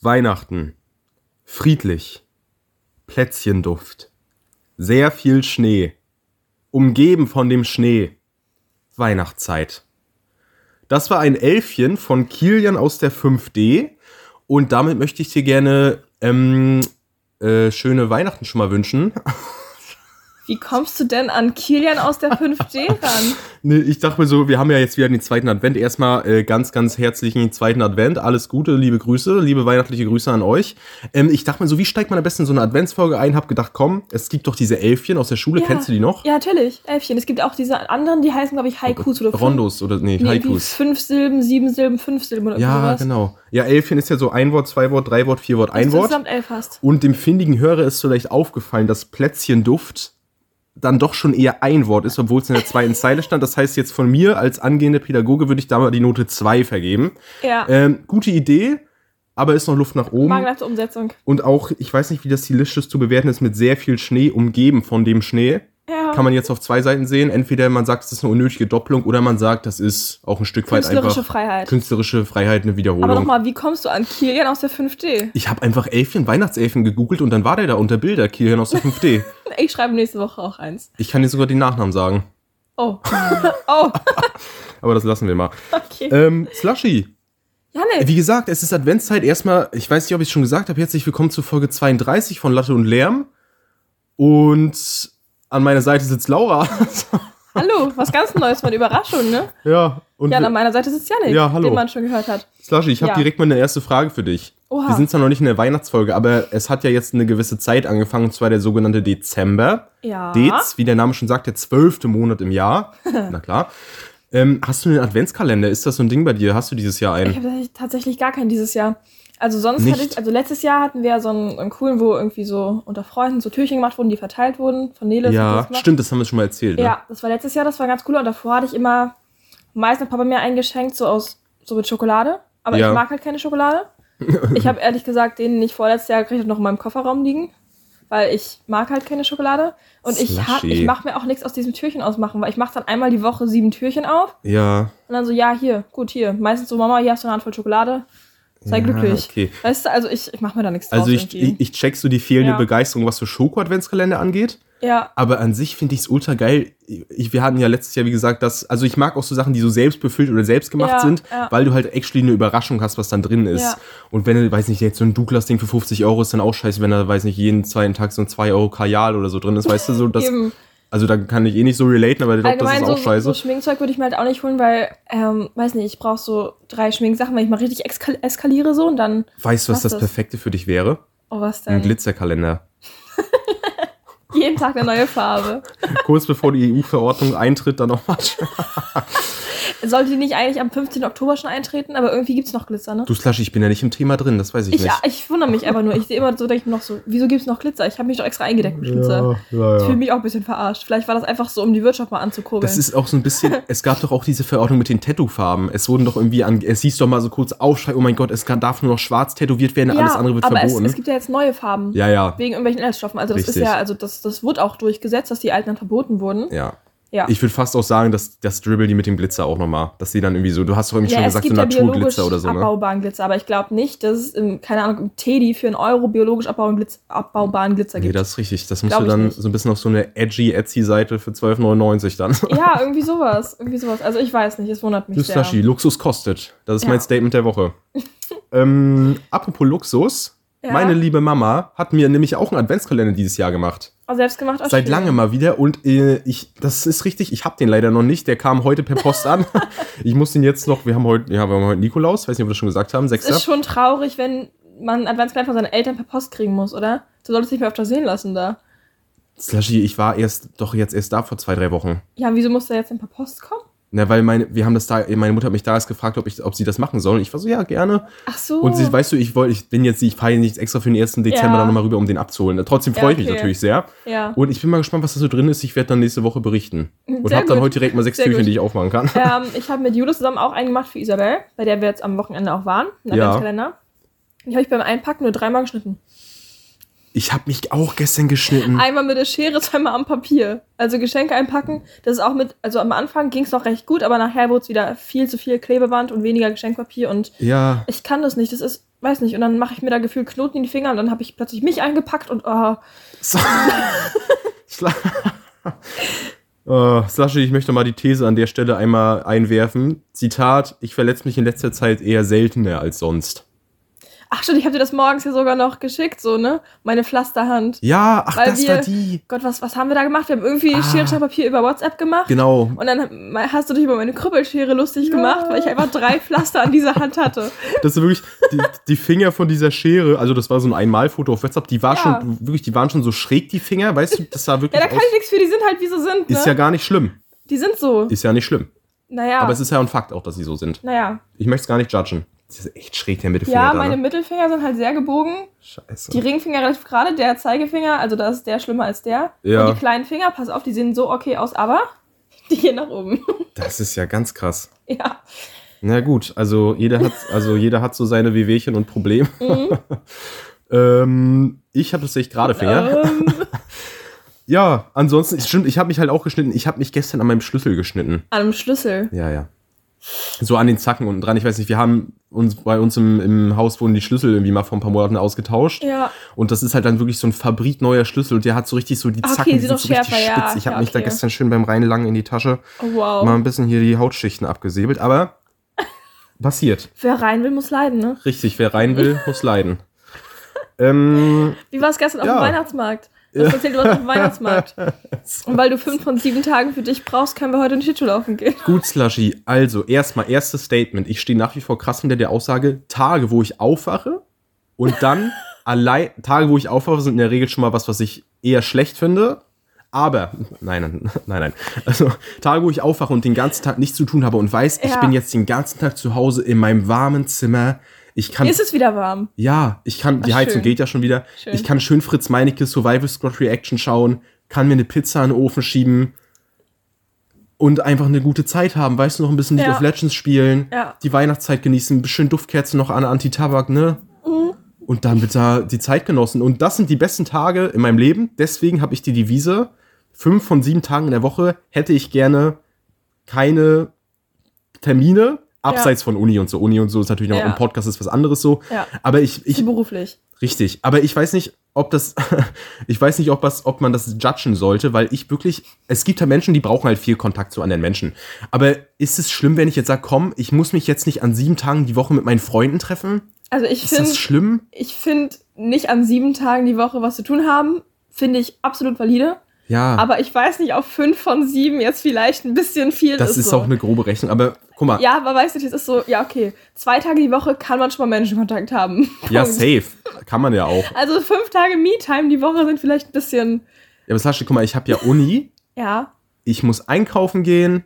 Weihnachten. Friedlich. Plätzchenduft. Sehr viel Schnee. Umgeben von dem Schnee. Weihnachtszeit. Das war ein Elfchen von Kilian aus der 5D. Und damit möchte ich dir gerne ähm, äh, schöne Weihnachten schon mal wünschen. Wie kommst du denn an Kilian aus der 5D ran? nee, ich dachte mir so, wir haben ja jetzt wieder den zweiten Advent. Erstmal äh, ganz, ganz herzlichen zweiten Advent. Alles Gute, liebe Grüße, liebe weihnachtliche Grüße an euch. Ähm, ich dachte mir so, wie steigt man am besten in so eine Adventsfolge ein? Hab gedacht, komm, es gibt doch diese Elfchen aus der Schule. Ja. Kennst du die noch? Ja, natürlich, Elfchen. Es gibt auch diese anderen, die heißen, glaube ich, Haikus oder Rondos oder nee, nee, Haikus. Fünf Silben, sieben Silben, fünf Silben oder Ja, sowas. genau. Ja, Elfchen ist ja so ein Wort, zwei Wort, drei Wort, vier Wort, ein Wort. insgesamt elf hast. Und dem findigen Hörer ist vielleicht aufgefallen, dass Plätzchenduft dann doch schon eher ein Wort ist, obwohl es in der zweiten Zeile stand. Das heißt, jetzt von mir als angehender Pädagoge würde ich da mal die Note 2 vergeben. Ja, Ähm, gute Idee, aber ist noch Luft nach oben. mangelhafte Umsetzung. Und auch, ich weiß nicht, wie das stilistisch zu bewerten ist, mit sehr viel Schnee umgeben von dem Schnee. Ja. Kann man jetzt auf zwei Seiten sehen. Entweder man sagt, es ist eine unnötige Doppelung oder man sagt, das ist auch ein Stück weit Künstlerische einfach Freiheit. künstlerische Freiheit, eine Wiederholung. Aber nochmal, wie kommst du an Kilian aus der 5D? Ich habe einfach Elfchen, Weihnachtselfen gegoogelt und dann war der da unter Bilder, Kilian aus der 5D. Ich schreibe nächste Woche auch eins. Ich kann dir sogar den Nachnamen sagen. Oh. oh, Aber das lassen wir mal. okay. Ähm, Slushy. Janik, Wie gesagt, es ist Adventszeit. Erstmal, ich weiß nicht, ob ich es schon gesagt habe, herzlich willkommen zu Folge 32 von Latte und Lärm. Und an meiner Seite sitzt Laura. hallo, was ganz Neues, mal eine Überraschung, ne? ja, und Ja, an meiner Seite sitzt Janik, Ja, hallo. den man schon gehört hat. Slushy, ich habe Ja. direkt mal eine erste Frage für dich. Oha. Wir sind zwar noch nicht in der Weihnachtsfolge, aber es hat ja jetzt eine gewisse Zeit angefangen, und zwar der sogenannte Dezember. Ja. Dez, wie der Name schon sagt, der zwölfte Monat im Jahr. Na klar. Ähm, hast du einen Adventskalender? Ist das so ein Ding bei dir? Hast du dieses Jahr Ich einen? habe tatsächlich- tatsächlich gar keinen dieses Jahr. Also sonst Nicht? hatte ich, also letztes Jahr hatten wir so einen, einen coolen, wo irgendwie so unter Freunden so Türchen gemacht wurden, die verteilt wurden von Nele. Ja, stimmt, das haben wir schon mal erzählt. Ne? Ja, das war letztes Jahr, das war ganz cool. Und davor hatte ich immer meist hat Papa mir eingeschenkt, so aus, so mit Schokolade. Aber Ja. ich mag halt keine Schokolade. ich habe ehrlich gesagt den nicht vorletztes Jahr gekriegt, noch in meinem Kofferraum liegen. Weil ich mag halt keine Schokolade. Und ich, hab- Slushy. ich mache mir auch nichts aus diesem Türchen ausmachen, weil ich mache dann einmal die Woche sieben Türchen auf. Ja, Und dann so, ja, hier, gut, hier. Meistens so, Mama, hier hast du eine Handvoll Schokolade. Sei Ja, glücklich. okay. Weißt du, also ich, ich mache mir da nichts draus. also ich, ich, ich check so die fehlende Ja. Begeisterung, was so Schoko-Adventskalender angeht. ja, Aber an sich finde ich es ultra geil. Ich, wir hatten ja letztes Jahr, wie gesagt, das, also ich mag auch so Sachen, die so selbst befüllt oder selbst gemacht Ja, sind, ja. weil du halt actually eine Überraschung hast, was dann drin ist. Ja. Und wenn du, weiß nicht, jetzt so ein Douglas-Ding für 50 Euro ist dann auch scheiße, wenn da, weiß nicht, jeden zweiten Tag so ein 2 Euro Kajal oder so drin ist, weißt du, so, das. also da kann ich eh nicht so relaten, aber ich glaube, das ist Allgemein auch so, scheiße. so Schminkzeug würde ich mir halt auch nicht holen, weil, ähm, weiß nicht, ich brauche so drei Schminksachen, weil ich mal richtig eskal eskaliere so und dann, weißt du, was das das? Perfekte für dich wäre? oh was Ein denn? Glitzerkalender. Jeden Tag eine neue Farbe. Kurz bevor die EU-Verordnung eintritt, dann nochmal. Sollte die nicht eigentlich am 15. Oktober schon eintreten, aber irgendwie gibt's noch Glitzer, ne? Du Slash, ich bin ja nicht im Thema drin, das weiß ich, Ich, nicht. ich wundere mich einfach nur. Ich sehe immer so, denke ich mir noch so, wieso gibt's noch Glitzer? Ich habe mich doch extra eingedeckt mit Glitzer. ja, Ich fühle mich auch ein bisschen verarscht. Vielleicht war das einfach so, um die Wirtschaft mal anzukurbeln. Das ist auch so ein bisschen, es gab doch auch diese Verordnung mit den Tattoo-Farben. Es wurden doch irgendwie an, es hieß doch mal so kurz Aufschrei, oh mein Gott, es kann, darf nur noch schwarz tätowiert werden, alles andere wird aber es, verboten. es gibt ja jetzt neue Farben. ja, ja, Wegen irgendwelchen Inhaltsstoffen. Also das Richtig. ist ja, also das, das wurde auch durchgesetzt, dass die alten dann verboten wurden. ja. Ja. Ich würde fast auch sagen, dass das Dribble die mit dem Glitzer auch nochmal, dass die dann irgendwie so, du hast doch irgendwie schon ja, es gesagt, so ja Naturglitzer oder so, ne? abbaubaren Glitzer, aber ich glaube nicht, dass es, im, keine Ahnung, im Teddy für einen Euro biologisch abbaubaren Glitzer, abbaubaren Glitzer Nee, gibt. das ist richtig. Das musst Glaub du dann nicht. so ein bisschen auf so eine edgy Etsy-Seite für 12,99 dann. ja, irgendwie sowas. Irgendwie sowas. Also ich weiß nicht, es wundert mich Du sehr. Luxus kostet. Das ist Ja. mein Statement der Woche. ähm, apropos Luxus, meine liebe Mama hat mir nämlich auch einen Adventskalender dieses Jahr gemacht. Aber selbst gemacht auch Seit langem mal wieder und äh, ich, das ist richtig, ich habe den leider noch nicht. Der kam heute per Post an. ich muss den jetzt noch, wir haben heute, ja, wir haben heute Nikolaus, weiß nicht, ob wir das schon gesagt haben, Es Sechster. ist schon traurig, wenn man Adventskalender von seinen Eltern per Post kriegen muss, oder? Du solltest dich mal öfter sehen lassen da. Slushy, ich war erst, doch jetzt erst da vor zwei, drei Wochen. Ja, wieso muss der jetzt denn per Post kommen? Na, weil meine, wir haben das da, meine Mutter hat mich da erst gefragt, ob, ich, ob sie das machen soll. Und ich war so, ja, gerne. Ach so. Und sie, weißt du, ich wollte, ich bin jetzt, ich fahre nicht extra für den 1. Dezember Ja. dann nochmal rüber, um den abzuholen. Trotzdem Ja, freue ich mich okay. natürlich sehr. ja. Und ich bin mal gespannt, was da so drin ist. Ich werde dann nächste Woche berichten. Und habe dann heute direkt mal sechs Sehr Türchen, gut. die ich aufmachen kann. ähm, ich habe mit Julius zusammen auch einen gemacht für Isabel, bei der wir jetzt am Wochenende auch waren. Ja. Adventskalender. Die habe ich beim Einpacken nur dreimal geschnitten. Ich habe mich auch gestern geschnitten. Einmal mit der Schere, zweimal am Papier. Also Geschenke einpacken. Das ist auch mit, also am Anfang ging es noch recht gut, aber nachher wurde es wieder viel zu viel Klebeband und weniger Geschenkpapier und Ja. ich kann das nicht. Das ist, weiß nicht. Und dann mache ich mir da gefühlt Knoten in die Finger und dann habe ich plötzlich mich eingepackt und oh, So. Oh, Sascha, ich möchte mal die These an der Stelle einmal einwerfen. Zitat, ich verletze mich in letzter Zeit eher seltener als sonst. Ach stimmt, ich habe dir das morgens ja sogar noch geschickt, so, ne? Meine Pflasterhand. Ja, ach, Weil das wir- war die. Gott, was, was haben wir da gemacht? Wir haben irgendwie Ah. Schere, Papier über WhatsApp gemacht. Genau. Und dann hast du dich über meine Krüppelschere lustig Ja. gemacht, weil ich einfach drei Pflaster an dieser Hand hatte. Das ist wirklich, die, die Finger von dieser Schere, also das war so ein Einmalfoto auf WhatsApp, die war Ja. schon, wirklich, die waren schon so schräg, die Finger, weißt du, das sah Ja, wirklich da kann aus. ich nichts für, die sind halt wie sie sind, ne? Ist ja gar nicht schlimm. die sind so. Ist ja nicht schlimm. Naja. Aber es ist ja ein Fakt auch, dass sie so sind. naja. Ich möchte es gar nicht judgen. Das ist echt schräg, der Mittelfinger Ja, da, meine ne? Mittelfinger sind halt sehr gebogen. Scheiße. Die Ringfinger relativ gerade, der Zeigefinger, also da ist der schlimmer als der. Ja. Und die kleinen Finger, pass auf, die sehen so okay aus, aber die gehen nach oben. Das ist ja ganz krass. ja. Na gut, also jeder hat, also jeder hat so seine Wehwehchen und Probleme. Mhm. ähm, ich habe tatsächlich gerade Finger. Ähm, Ja, ansonsten, stimmt, ich habe mich halt auch geschnitten. Ich habe mich gestern an meinem Schlüssel geschnitten. an einem Schlüssel. Ja, ja. So an den Zacken unten dran. Ich weiß nicht, wir haben uns bei uns im, im Haus wurden die Schlüssel irgendwie mal vor ein paar Monaten ausgetauscht. Ja. Und das ist halt dann wirklich so ein fabrikneuer Schlüssel und der hat so richtig so die Ah, okay, Zacken, die sind so richtig schärfer, ja. spitz. Ich habe Ja, mich da okay. gestern schön beim Reinlangen in die Tasche Oh, wow. mal ein bisschen hier die Hautschichten abgesäbelt. Aber passiert. Wer rein will, muss leiden, ne? Richtig, wer rein will, muss leiden. Ähm, Wie war es gestern auf Ja. dem Weihnachtsmarkt? Du hast erzählt, du warst auf dem Weihnachtsmarkt. Und weil du fünf von sieben Tagen für dich brauchst, können wir heute in Schlittschuh laufen gehen. gut, Slushy. Also, erstmal, erstes Statement. Ich stehe nach wie vor krass hinter der Aussage, Tage, wo ich aufwache und dann allein, Tage, wo ich aufwache, sind in der Regel schon mal was, was ich eher schlecht finde. Aber, nein, nein, nein, nein. Also, Tage, wo ich aufwache und den ganzen Tag nichts zu tun habe und weiß, ich Ja. bin jetzt den ganzen Tag zu Hause in meinem warmen Zimmer. Ich kann Ist es wieder warm? Ja, ich kann, die Ach, Heizung schön. geht ja schon wieder. Schön. Ich kann schön Fritz Meinecke Survival Squad Reaction schauen, kann mir eine Pizza in den Ofen schieben und einfach eine gute Zeit haben. Weißt du, noch ein bisschen League Ja. of Legends spielen, Ja. die Weihnachtszeit genießen, ein bisschen Duftkerzen noch an Anti-Tabak, ne? Mhm. Und dann wird da die Zeit genossen. Und das sind die besten Tage in meinem Leben. Deswegen habe ich die Devise, fünf von sieben Tagen in der Woche hätte ich gerne keine Termine, abseits von Uni und so. Uni und so ist natürlich noch Ja. im Podcast ist was anderes so. Ja. Aber ich, ich, beruflich. Richtig, aber ich weiß nicht, ob das, ich weiß nicht, ob, das, ob man das judgen sollte, weil ich wirklich, es gibt ja Menschen, die brauchen halt viel Kontakt zu anderen Menschen. Aber ist es schlimm, wenn ich jetzt sage, komm, ich muss mich jetzt nicht an sieben Tagen die Woche mit meinen Freunden treffen? Also ich Ist finde, das schlimm? ich finde nicht an sieben Tagen die Woche was zu tun haben, finde ich absolut valide. Ja, Aber ich weiß nicht, ob fünf von sieben jetzt vielleicht ein bisschen viel das ist. ist so. auch eine grobe Rechnung. Aber guck mal, ja, Ja, aber weißt du, das ist so, ja, okay. Zwei Tage die Woche kann man schon mal Menschenkontakt haben. Punkt. safe. Kann man ja auch. Also fünf Tage Me-Time die Woche sind vielleicht ein bisschen, Ja, aber Sascha, guck mal, ich habe ja Uni, ja. ich muss einkaufen gehen,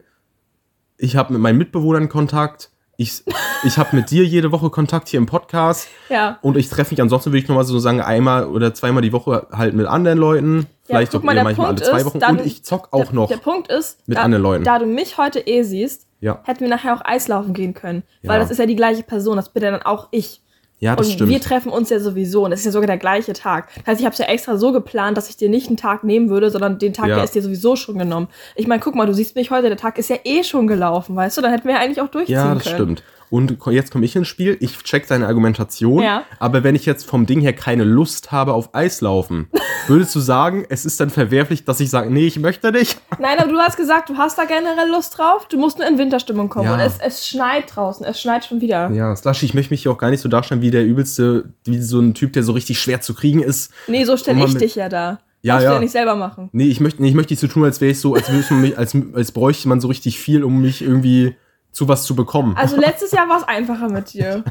ich habe mit meinen Mitbewohnern Kontakt, ich, ich habe mit dir jede Woche Kontakt hier im Podcast. Ja. Und ich treffe mich ansonsten, würde ich nochmal so sagen, einmal oder zweimal die Woche halt mit anderen Leuten. Vielleicht guck auch mal, eher der manchmal alle Punkt zwei ist, Wochen. da Und du- ich zock auch der, noch. Der Punkt ist, mit da, anderen Leuten. da du mich heute eh siehst, Ja. hätten wir nachher auch Eislaufen gehen können. Ja. Weil das ist ja die gleiche Person, das bin ja dann auch ich. ja, das und stimmt. wir treffen uns ja sowieso und es ist ja sogar der gleiche Tag. Das heißt, ich habe es ja extra so geplant, dass ich dir nicht einen Tag nehmen würde, sondern den Tag, Ja. der ist dir sowieso schon genommen. Ich meine, guck mal, du siehst mich heute, der Tag ist ja eh schon gelaufen, weißt du? Dann hätten wir ja eigentlich auch durchziehen ja, das können. stimmt. Und jetzt komme ich ins Spiel. Ich check seine Argumentation. Ja. Aber wenn ich jetzt vom Ding her keine Lust habe auf Eislaufen, würdest du sagen, es ist dann verwerflich, dass ich sage, nee, ich möchte nicht? Nein, aber du hast gesagt, du hast da generell Lust drauf. Du musst nur in Winterstimmung kommen. Ja. Und es, es schneit draußen. Es schneit schon wieder. Ja, Slushy, ich möchte mich hier auch gar nicht so darstellen wie der übelste, wie so ein Typ, der so richtig schwer zu kriegen ist. Nee, so stelle ich dich ja da. Ja, ja. ja nicht selber machen. Nee, ich möchte, nee, ich möchte nicht so tun, als wäre ich so, als, mich, als, als bräuchte man so richtig viel, um mich irgendwie zu was zu bekommen. Also letztes Jahr war es einfacher mit dir.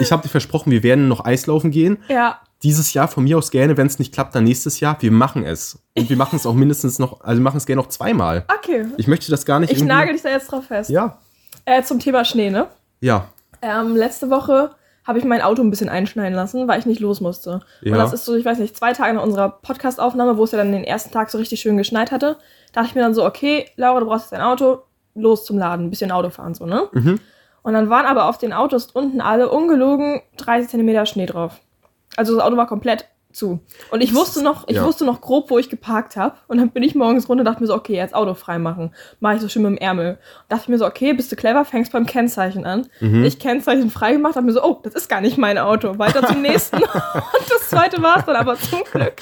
Ich habe dir versprochen, wir werden noch Eislaufen gehen. Ja. Dieses Jahr von mir aus gerne, wenn es nicht klappt, dann nächstes Jahr. Wir machen es. Und wir machen es auch mindestens noch, also wir machen es gerne noch zweimal. Okay. Ich möchte das gar nicht Ich nagel dich da jetzt drauf fest. Ja. Äh, zum Thema Schnee, ne? Ja. Ähm, letzte Woche habe ich mein Auto ein bisschen einschneiden lassen, weil ich nicht los musste. Ja. Und das ist so, ich weiß nicht, zwei Tage nach unserer Podcast-Aufnahme, wo es ja dann den ersten Tag so richtig schön geschneit hatte, dachte ich mir dann so, okay, Laura, du brauchst jetzt ein Auto, los zum Laden, ein bisschen Auto fahren, so, ne? Mhm. Und dann waren aber auf den Autos unten alle ungelogen 30 Zentimeter Schnee drauf. Also das Auto war komplett zu. Und ich wusste noch, ich Ja. wusste noch grob, wo ich geparkt habe. Und dann bin ich morgens runter und dachte mir so, okay, jetzt Auto freimachen. Mache ich so schön mit dem Ärmel. dachte ich mir so, okay, bist du clever, fängst beim Kennzeichen an. Mhm. Ich Kennzeichen frei gemacht, dachte mir so, oh, das ist gar nicht mein Auto. Weiter zum nächsten. und das zweite war es dann aber zum Glück.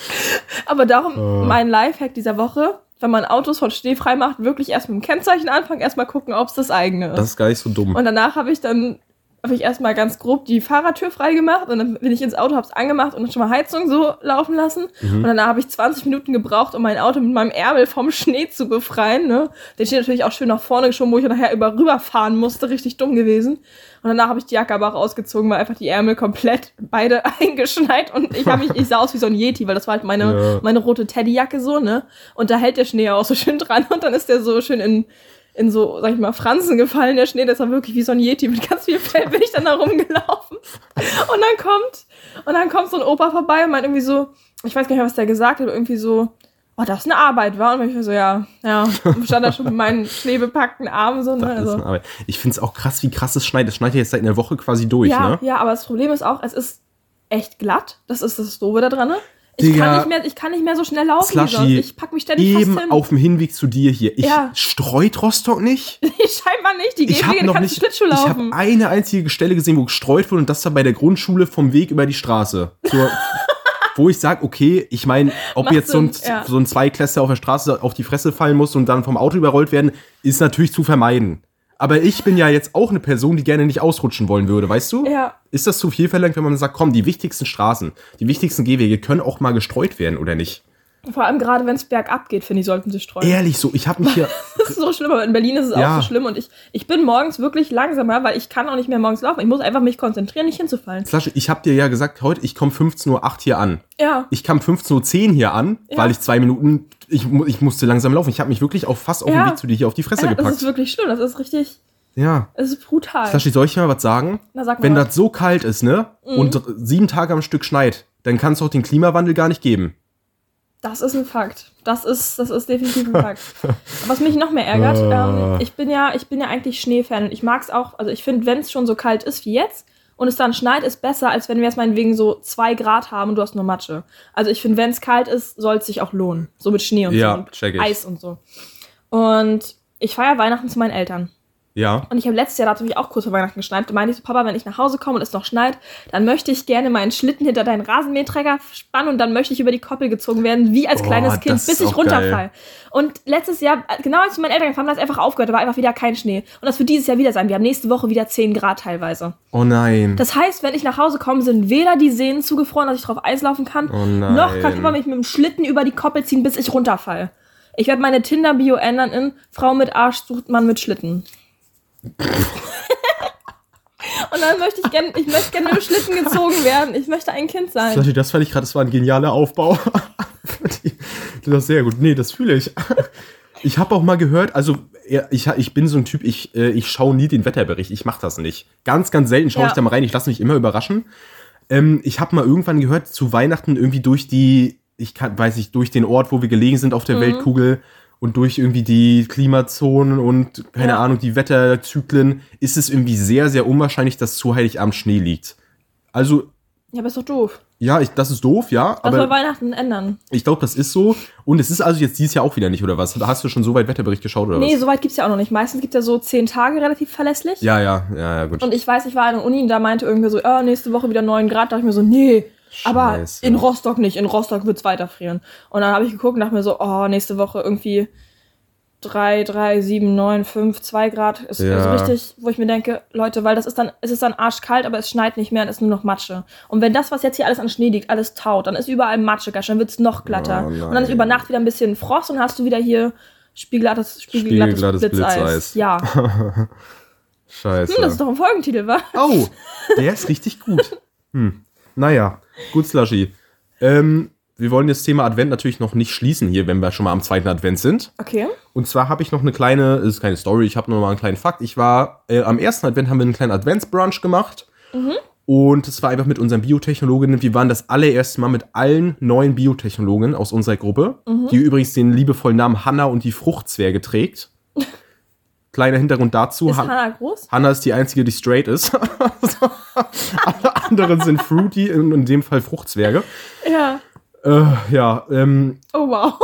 Aber darum, Oh. mein Lifehack dieser Woche, wenn man Autos von Schnee frei macht, wirklich erst mit dem Kennzeichen anfangen, erstmal gucken, ob es das eigene ist. Das ist gar nicht so dumm. Und danach habe ich dann habe ich erstmal ganz grob die Fahrradtür freigemacht und dann bin ich ins Auto, habe es angemacht und schon mal Heizung so laufen lassen. Mhm. Und danach habe ich 20 Minuten gebraucht, um mein Auto mit meinem Ärmel vom Schnee zu befreien. Ne? Der steht natürlich auch schön nach vorne geschoben, wo ich nachher über rüberfahren musste. Richtig dumm gewesen. Und danach habe ich die Jacke aber auch ausgezogen, weil einfach die Ärmel komplett beide eingeschneit und ich habe mich, ich sah aus wie so ein Yeti, weil das war halt meine, Ja. meine rote Teddyjacke so, ne? Und da hält der Schnee ja auch so schön dran und dann ist der so schön in, in so, sag ich mal, Fransen gefallen, der Schnee, das war wirklich wie so ein Yeti mit ganz viel Fell, bin ich dann da rumgelaufen. Und dann kommt, und dann kommt so ein Opa vorbei und meint irgendwie so, ich weiß gar nicht mehr, was der gesagt hat, aber irgendwie so, oh, das ist eine Arbeit, war? Und ich war so, ja, ja, und stand da schon mit meinen schneebepackten Armen so, ne? Also. Ich finde es auch krass, wie krass es schneit. Es schneit ja jetzt seit einer Woche quasi durch, ja, ne? ja, aber das Problem ist auch, es ist echt glatt. Das ist das Doofe da dran. Ich kann, nicht mehr, ich kann nicht mehr so schnell laufen Slushy. Ich pack mich ständig Eben fast hin. auf dem Hinweg zu dir hier. Ich Ja. streut Rostock nicht. Scheinbar nicht. Die Ich habe noch nicht. Schlittschuh Ich habe laufen. eine einzige Stelle gesehen, wo gestreut wurde und das war bei der Grundschule vom Weg über die Straße. Zur, wo ich sage, okay, ich meine, ob Macht jetzt so ein, ja. so ein Zweiklässler auf der Straße auf die Fresse fallen muss und dann vom Auto überrollt werden, ist natürlich zu vermeiden. Aber ich bin ja jetzt auch eine Person, die gerne nicht ausrutschen wollen würde, weißt du? Ja. Ist das zu viel verlangt, wenn man sagt, komm, die wichtigsten Straßen, die wichtigsten Gehwege können auch mal gestreut werden oder nicht? Vor allem gerade, wenn es bergab geht, finde ich, sollten sie streuen. Ehrlich so, ich habe mich hier. Das ist so schlimm, aber in Berlin ist es Ja. auch so schlimm. Und ich, ich bin morgens wirklich langsamer, weil ich kann auch nicht mehr morgens laufen. Ich muss einfach mich konzentrieren, nicht hinzufallen. Slasche, ich habe dir ja gesagt, heute, ich komme 15.08 Uhr hier an. Ja. Ich kam 15.10 Uhr hier an, Ja. weil ich zwei Minuten, ich, ich musste langsam laufen. Ich habe mich wirklich auch fast auf Ja. dem Weg zu dir hier auf die Fresse ja das ist gepackt. wirklich schlimm. Das ist richtig, Ja. das ist brutal. Slaschi, soll ich dir mal was sagen? Na, sag mal Wenn was. das so kalt ist, ne, Mhm. und sieben Tage am Stück schneit, dann kann es auch den Klimawandel gar nicht geben. Das ist ein Fakt. Das ist, das ist definitiv ein Fakt. Was mich noch mehr ärgert, Ah. ähm, ich bin ja, ich bin ja eigentlich Schneefan und ich mag es auch, also ich finde, wenn es schon so kalt ist wie jetzt und es dann schneit, ist besser, als wenn wir jetzt meinetwegen so zwei Grad haben und du hast nur Matsche. Also ich finde, wenn es kalt ist, soll es sich auch lohnen. So mit Schnee und Ja, so und. Eis und so. Und ich feiere Weihnachten zu meinen Eltern. Ja. Und ich habe letztes Jahr, da hat es mich auch kurz vor Weihnachten geschneit, da meinte ich so, Papa, wenn ich nach Hause komme und es noch schneit, dann möchte ich gerne meinen Schlitten hinter deinen Rasenmäherträger spannen und dann möchte ich über die Koppel gezogen werden, wie als Oh, kleines Kind, bis ich runterfall. Und letztes Jahr, genau als zu meinen Eltern gefahren, hat es einfach aufgehört, da war einfach wieder kein Schnee. Und das wird dieses Jahr wieder sein. Wir haben nächste Woche wieder 10 Grad teilweise. Oh nein. Das heißt, wenn ich nach Hause komme, sind weder die Seen zugefroren, dass ich drauf Eis laufen kann, Oh noch kann Papa mich mit dem Schlitten über die Koppel ziehen, bis ich runterfall. Ich werde meine Tinder-Bio ändern in Frau mit Arsch sucht man mit Schlitten. Und dann möchte ich gerne, ich möchte gerne Schlitten gezogen werden. Ich möchte ein Kind sein. Slaschi, das fand ich gerade, das war ein genialer Aufbau. Das ist sehr gut. Nee, das fühle ich. Ich habe auch mal gehört, also ich, ich bin so ein Typ, ich, äh, ich schaue nie den Wetterbericht. Ich mache das nicht. Ganz, ganz selten schaue Ja. ich da mal rein. Ich lasse mich immer überraschen. Ähm, ich habe mal irgendwann gehört, zu Weihnachten irgendwie durch die, ich kann, weiß nicht, durch den Ort, wo wir gelegen sind auf der Mhm. Weltkugel und durch irgendwie die Klimazonen und keine Ja. Ahnung, die Wetterzyklen, ist es irgendwie sehr, sehr unwahrscheinlich, dass zu Heiligabend Schnee liegt. Also, Ja, aber ist doch doof. ja, ich, das ist doof, ja, Das soll aber Weihnachten ändern. ich glaube, das ist so. Und es ist also jetzt dieses Jahr auch wieder nicht, oder was? Hast du schon so weit Wetterbericht geschaut, oder Nee, was? so weit gibt's ja auch noch nicht. Meistens gibt ja so zehn Tage relativ verlässlich. Ja, ja, ja, ja, gut. Und ich weiß, ich war an der Uni und da meinte irgendwer so, ah, nächste Woche wieder 9 Grad. Da dachte ich mir so, nee, aber Scheiße. in Rostock nicht. In Rostock wird's weiterfrieren. Und dann habe ich geguckt und dachte mir so, oh, nächste Woche irgendwie 3, 3, 7, 9, 5, 2 Grad. Ist Ja. also richtig, wo ich mir denke, Leute, weil das ist dann, es ist dann arschkalt, aber es schneit nicht mehr und es ist nur noch Matsche. Und wenn das, was jetzt hier alles an Schnee liegt, alles taut, dann ist überall Matsche, dann wird's noch glatter. Oh und dann ist über Nacht wieder ein bisschen Frost und hast du wieder hier spiegelglattes, spiegelglattes, Spiegelglattes Blitzeis. Blitzeis. Ja. Scheiße. Hm, das ist doch ein Folgentitel, wa? Oh, der ist richtig gut. Hm. Naja, gut, Slushy. Ähm, wir wollen das Thema Advent natürlich noch nicht schließen hier, wenn wir schon mal am zweiten Advent sind. Okay. Und zwar habe ich noch eine kleine, es ist keine Story, ich habe nur mal einen kleinen Fakt. Ich war, äh, am ersten Advent haben wir einen kleinen Adventsbrunch gemacht. Und es war einfach mit unseren Biotechnologinnen. Wir waren das allererste Mal mit allen neuen Biotechnologen aus unserer Gruppe, die übrigens den liebevollen Namen Hanna und die Fruchtzwerge trägt. kleiner Hintergrund dazu. Ist Han- Hannah groß? Hannah ist die einzige, die straight ist. Alle anderen sind fruity, in, in dem Fall Fruchtzwerge. Ja. Äh, ja, ähm, Oh wow.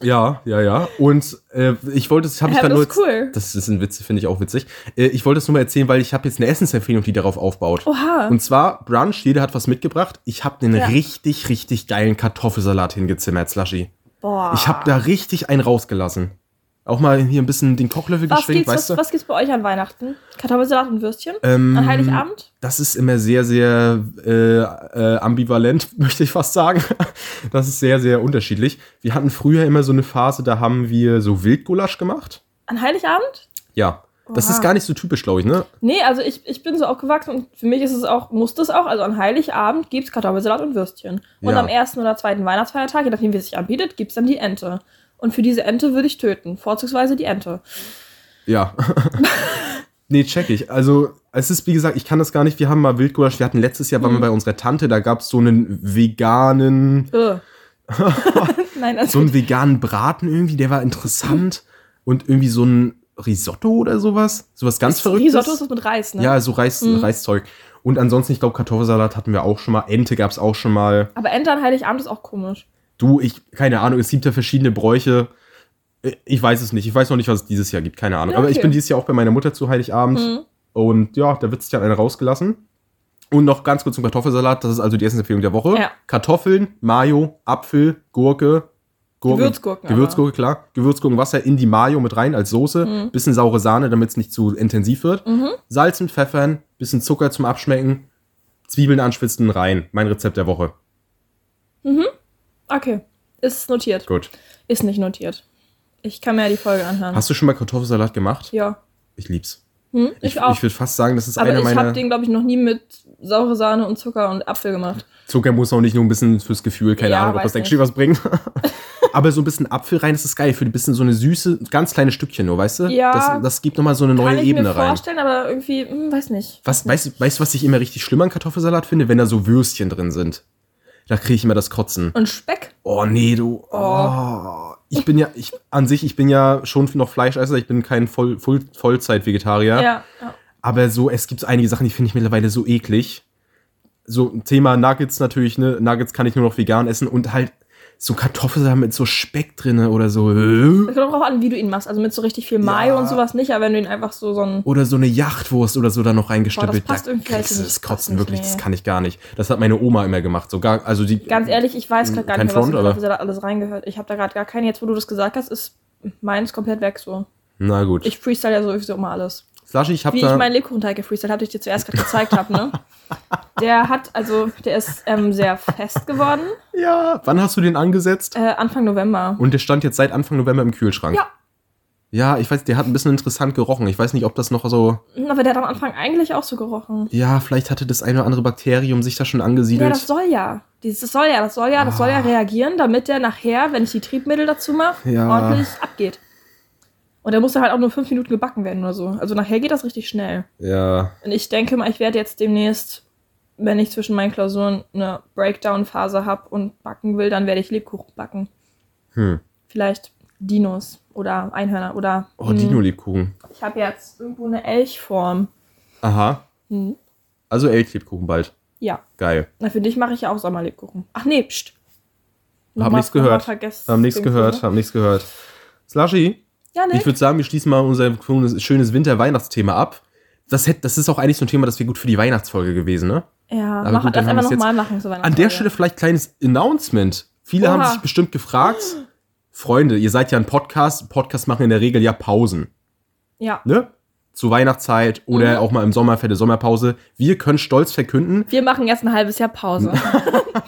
ja, ja, ja. Und äh, ich wollte, das habe ich das nur. cool. Das ist ein Witz, finde ich auch witzig. Äh, ich wollte es nur mal erzählen, weil ich habe jetzt eine Essensempfehlung, die darauf aufbaut. Oha. Und zwar Brunch, jeder hat was mitgebracht. Ich habe einen Ja. richtig, richtig geilen Kartoffelsalat hingezimmert, Slushy. Boah. Ich habe da richtig einen rausgelassen. Auch mal hier ein bisschen den Kochlöffel was geschwenkt, weißt was, du? was gibt's bei euch an Weihnachten? Kartoffelsalat und Würstchen? Ähm, An Heiligabend? Das ist immer sehr, sehr äh, äh, ambivalent, möchte ich fast sagen. Das ist sehr, sehr unterschiedlich. Wir hatten früher immer so eine Phase, da haben wir so Wildgulasch gemacht. An Heiligabend? Ja. Das Oha. ist gar nicht so typisch, glaube ich, ne? Nee, also ich, ich bin so aufgewachsen und für mich ist es auch, muss das auch, also an Heiligabend gibt's Kartoffelsalat und Würstchen. Und Ja. am ersten oder zweiten Weihnachtsfeiertag, je nachdem wie es sich anbietet, gibt's dann die Ente. Und für diese Ente würde ich töten. Vorzugsweise die Ente. Ja. nee, check ich. Also, es ist, wie gesagt, ich kann das gar nicht. Wir haben mal Wildgulasch, wir hatten letztes Jahr, waren wir bei unserer Tante, da gab es so einen veganen, Äh. Nein, also so einen veganen Braten irgendwie, der war interessant. Und irgendwie so ein Risotto oder sowas. Sowas ganz Verrücktes. Risotto ist das mit Reis, ne? Ja, so Reis, Mhm. Reiszeug. Und ansonsten, ich glaube, Kartoffelsalat hatten wir auch schon mal. Ente gab es auch schon mal. Aber Ente an Heiligabend ist auch komisch. Du, ich, keine Ahnung, es gibt ja verschiedene Bräuche. Ich weiß es nicht. Ich weiß noch nicht, was es dieses Jahr gibt. Keine Ahnung. Ja, Aber ich okay. bin dieses Jahr auch bei meiner Mutter zu Heiligabend. Mhm. Und ja, da wird sich dann eine rausgelassen. Und noch ganz kurz zum Kartoffelsalat. Das ist also die Essensempfehlung der Woche. Ja. Kartoffeln, Mayo, Apfel, Gurke. Gurken, Gewürzgurken. Gewürzgurke, klar. Gewürzgurken, Wasser in die Mayo mit rein als Soße. Mhm. Bisschen saure Sahne, damit es nicht zu intensiv wird. Mhm. Salz und Pfeffern, bisschen Zucker zum Abschmecken. Zwiebeln anschwitzen rein. Mein Rezept der Woche. Okay. Ist notiert. Gut. Ist nicht notiert. Ich kann mir ja die Folge anhören. Hast du schon mal Kartoffelsalat gemacht? ja. Ich lieb's. Hm? Ich, Ich, auch. ich würde fast sagen, das ist Aber einer ich meiner. habe den, glaube ich, noch nie mit saure Sahne und Zucker und Apfel gemacht. Zucker muss auch nicht nur ein bisschen fürs Gefühl, keine Ja, Ahnung, ob weiß das actually was bringt. Aber so ein bisschen Apfel rein, das ist geil. Für ein bisschen so eine süße, ganz kleine Stückchen nur, weißt du? Ja. Das, das gibt nochmal so eine neue Kann ich Ebene mir rein. vorstellen, aber irgendwie, hm, weiß nicht. Was, weißt, du- weißt du, was ich immer richtig schlimm an Kartoffelsalat finde? Wenn da so Würstchen drin sind. Da kriege ich immer das Kotzen. Und Speck? Oh, nee, du. Oh. Ich bin ja, ich, an sich, ich bin ja schon noch Fleischesser, ich bin kein Voll, Voll, Vollzeit-Vegetarier. Ja. ja. Aber so, es gibt einige Sachen, die finde ich mittlerweile so eklig. So, Thema Nuggets natürlich, ne? Nuggets kann ich nur noch vegan essen und halt so Kartoffelsalat mit so Speck drinne oder so. Es kommt auch drauf an, wie du ihn machst. Also mit so richtig viel Mayo Ja. und sowas nicht, aber wenn du ihn einfach so, so ein. Oder so eine Yachtwurst oder so da noch reingestempelt. Boah, das passt da irgendwie kriegst du das Das Kotzen wirklich, nee. das kann ich gar nicht. Das hat meine Oma immer gemacht. Sogar, also die. Ganz ehrlich, ich weiß gerade gar nicht mehr, was Front, in aber- Kartoffelsalat alles reingehört. Ich habe da gerade gar keine. Jetzt, wo du das gesagt hast, ist meins komplett weg so. Na gut. Ich freestyle ja sowieso immer alles. Slushy, ich hab Wie da. ich meinen Lebkuchenteig gefreestyle habe, den ich dir zuerst gerade gezeigt habe, ne? Der hat, also, der ist ähm, sehr fest geworden. ja, wann hast du den angesetzt? Äh, Anfang November. Und der stand jetzt seit Anfang November im Kühlschrank. Ja. Ja, ich weiß, der hat ein bisschen interessant gerochen. Ich weiß nicht, ob das noch so. Aber der hat am Anfang eigentlich auch so gerochen. Ja, vielleicht hatte das eine oder andere Bakterium sich da schon angesiedelt. Ja, das soll ja. Dieses das soll ja, das soll ja, das soll ja reagieren, damit der nachher, wenn ich die Triebmittel dazu mache, Ja. ordentlich abgeht. Und der muss halt auch nur fünf Minuten gebacken werden oder so. Also nachher geht das richtig schnell. ja. Und ich denke mal, ich werde jetzt demnächst, wenn ich zwischen meinen Klausuren eine Breakdown-Phase habe und backen will, dann werde ich Lebkuchen backen. Hm. Vielleicht Dinos oder Einhörner oder. Oh, hm, Dino-Lebkuchen. Ich habe jetzt irgendwo eine Elchform. Aha. Hm. Also Elchlebkuchen bald. Ja. Geil. Na, für dich mache ich ja auch Sommerlebkuchen. Ach nee, pst. Hab nichts gehört. Hab nichts gehört, hab nichts gehört. Slushy, Ja, ne? ich würde sagen, wir schließen mal unser schönes Winter-Weihnachtsthema ab. Das, hätte, das ist auch eigentlich so ein Thema, das wäre gut für die Weihnachtsfolge gewesen, ne? Ja, Aber mach gut, dann das haben einfach nochmal machen. So An der Stelle vielleicht kleines Announcement. Viele haben Oha. sich bestimmt gefragt, Freunde, ihr seid ja ein Podcast. Podcasts machen in der Regel ja Pausen, Ja. ne? Zur Weihnachtszeit oder Mhm. auch mal im Sommer, fette Sommerpause. Wir können stolz verkünden, Wir machen jetzt ein halbes Jahr Pause.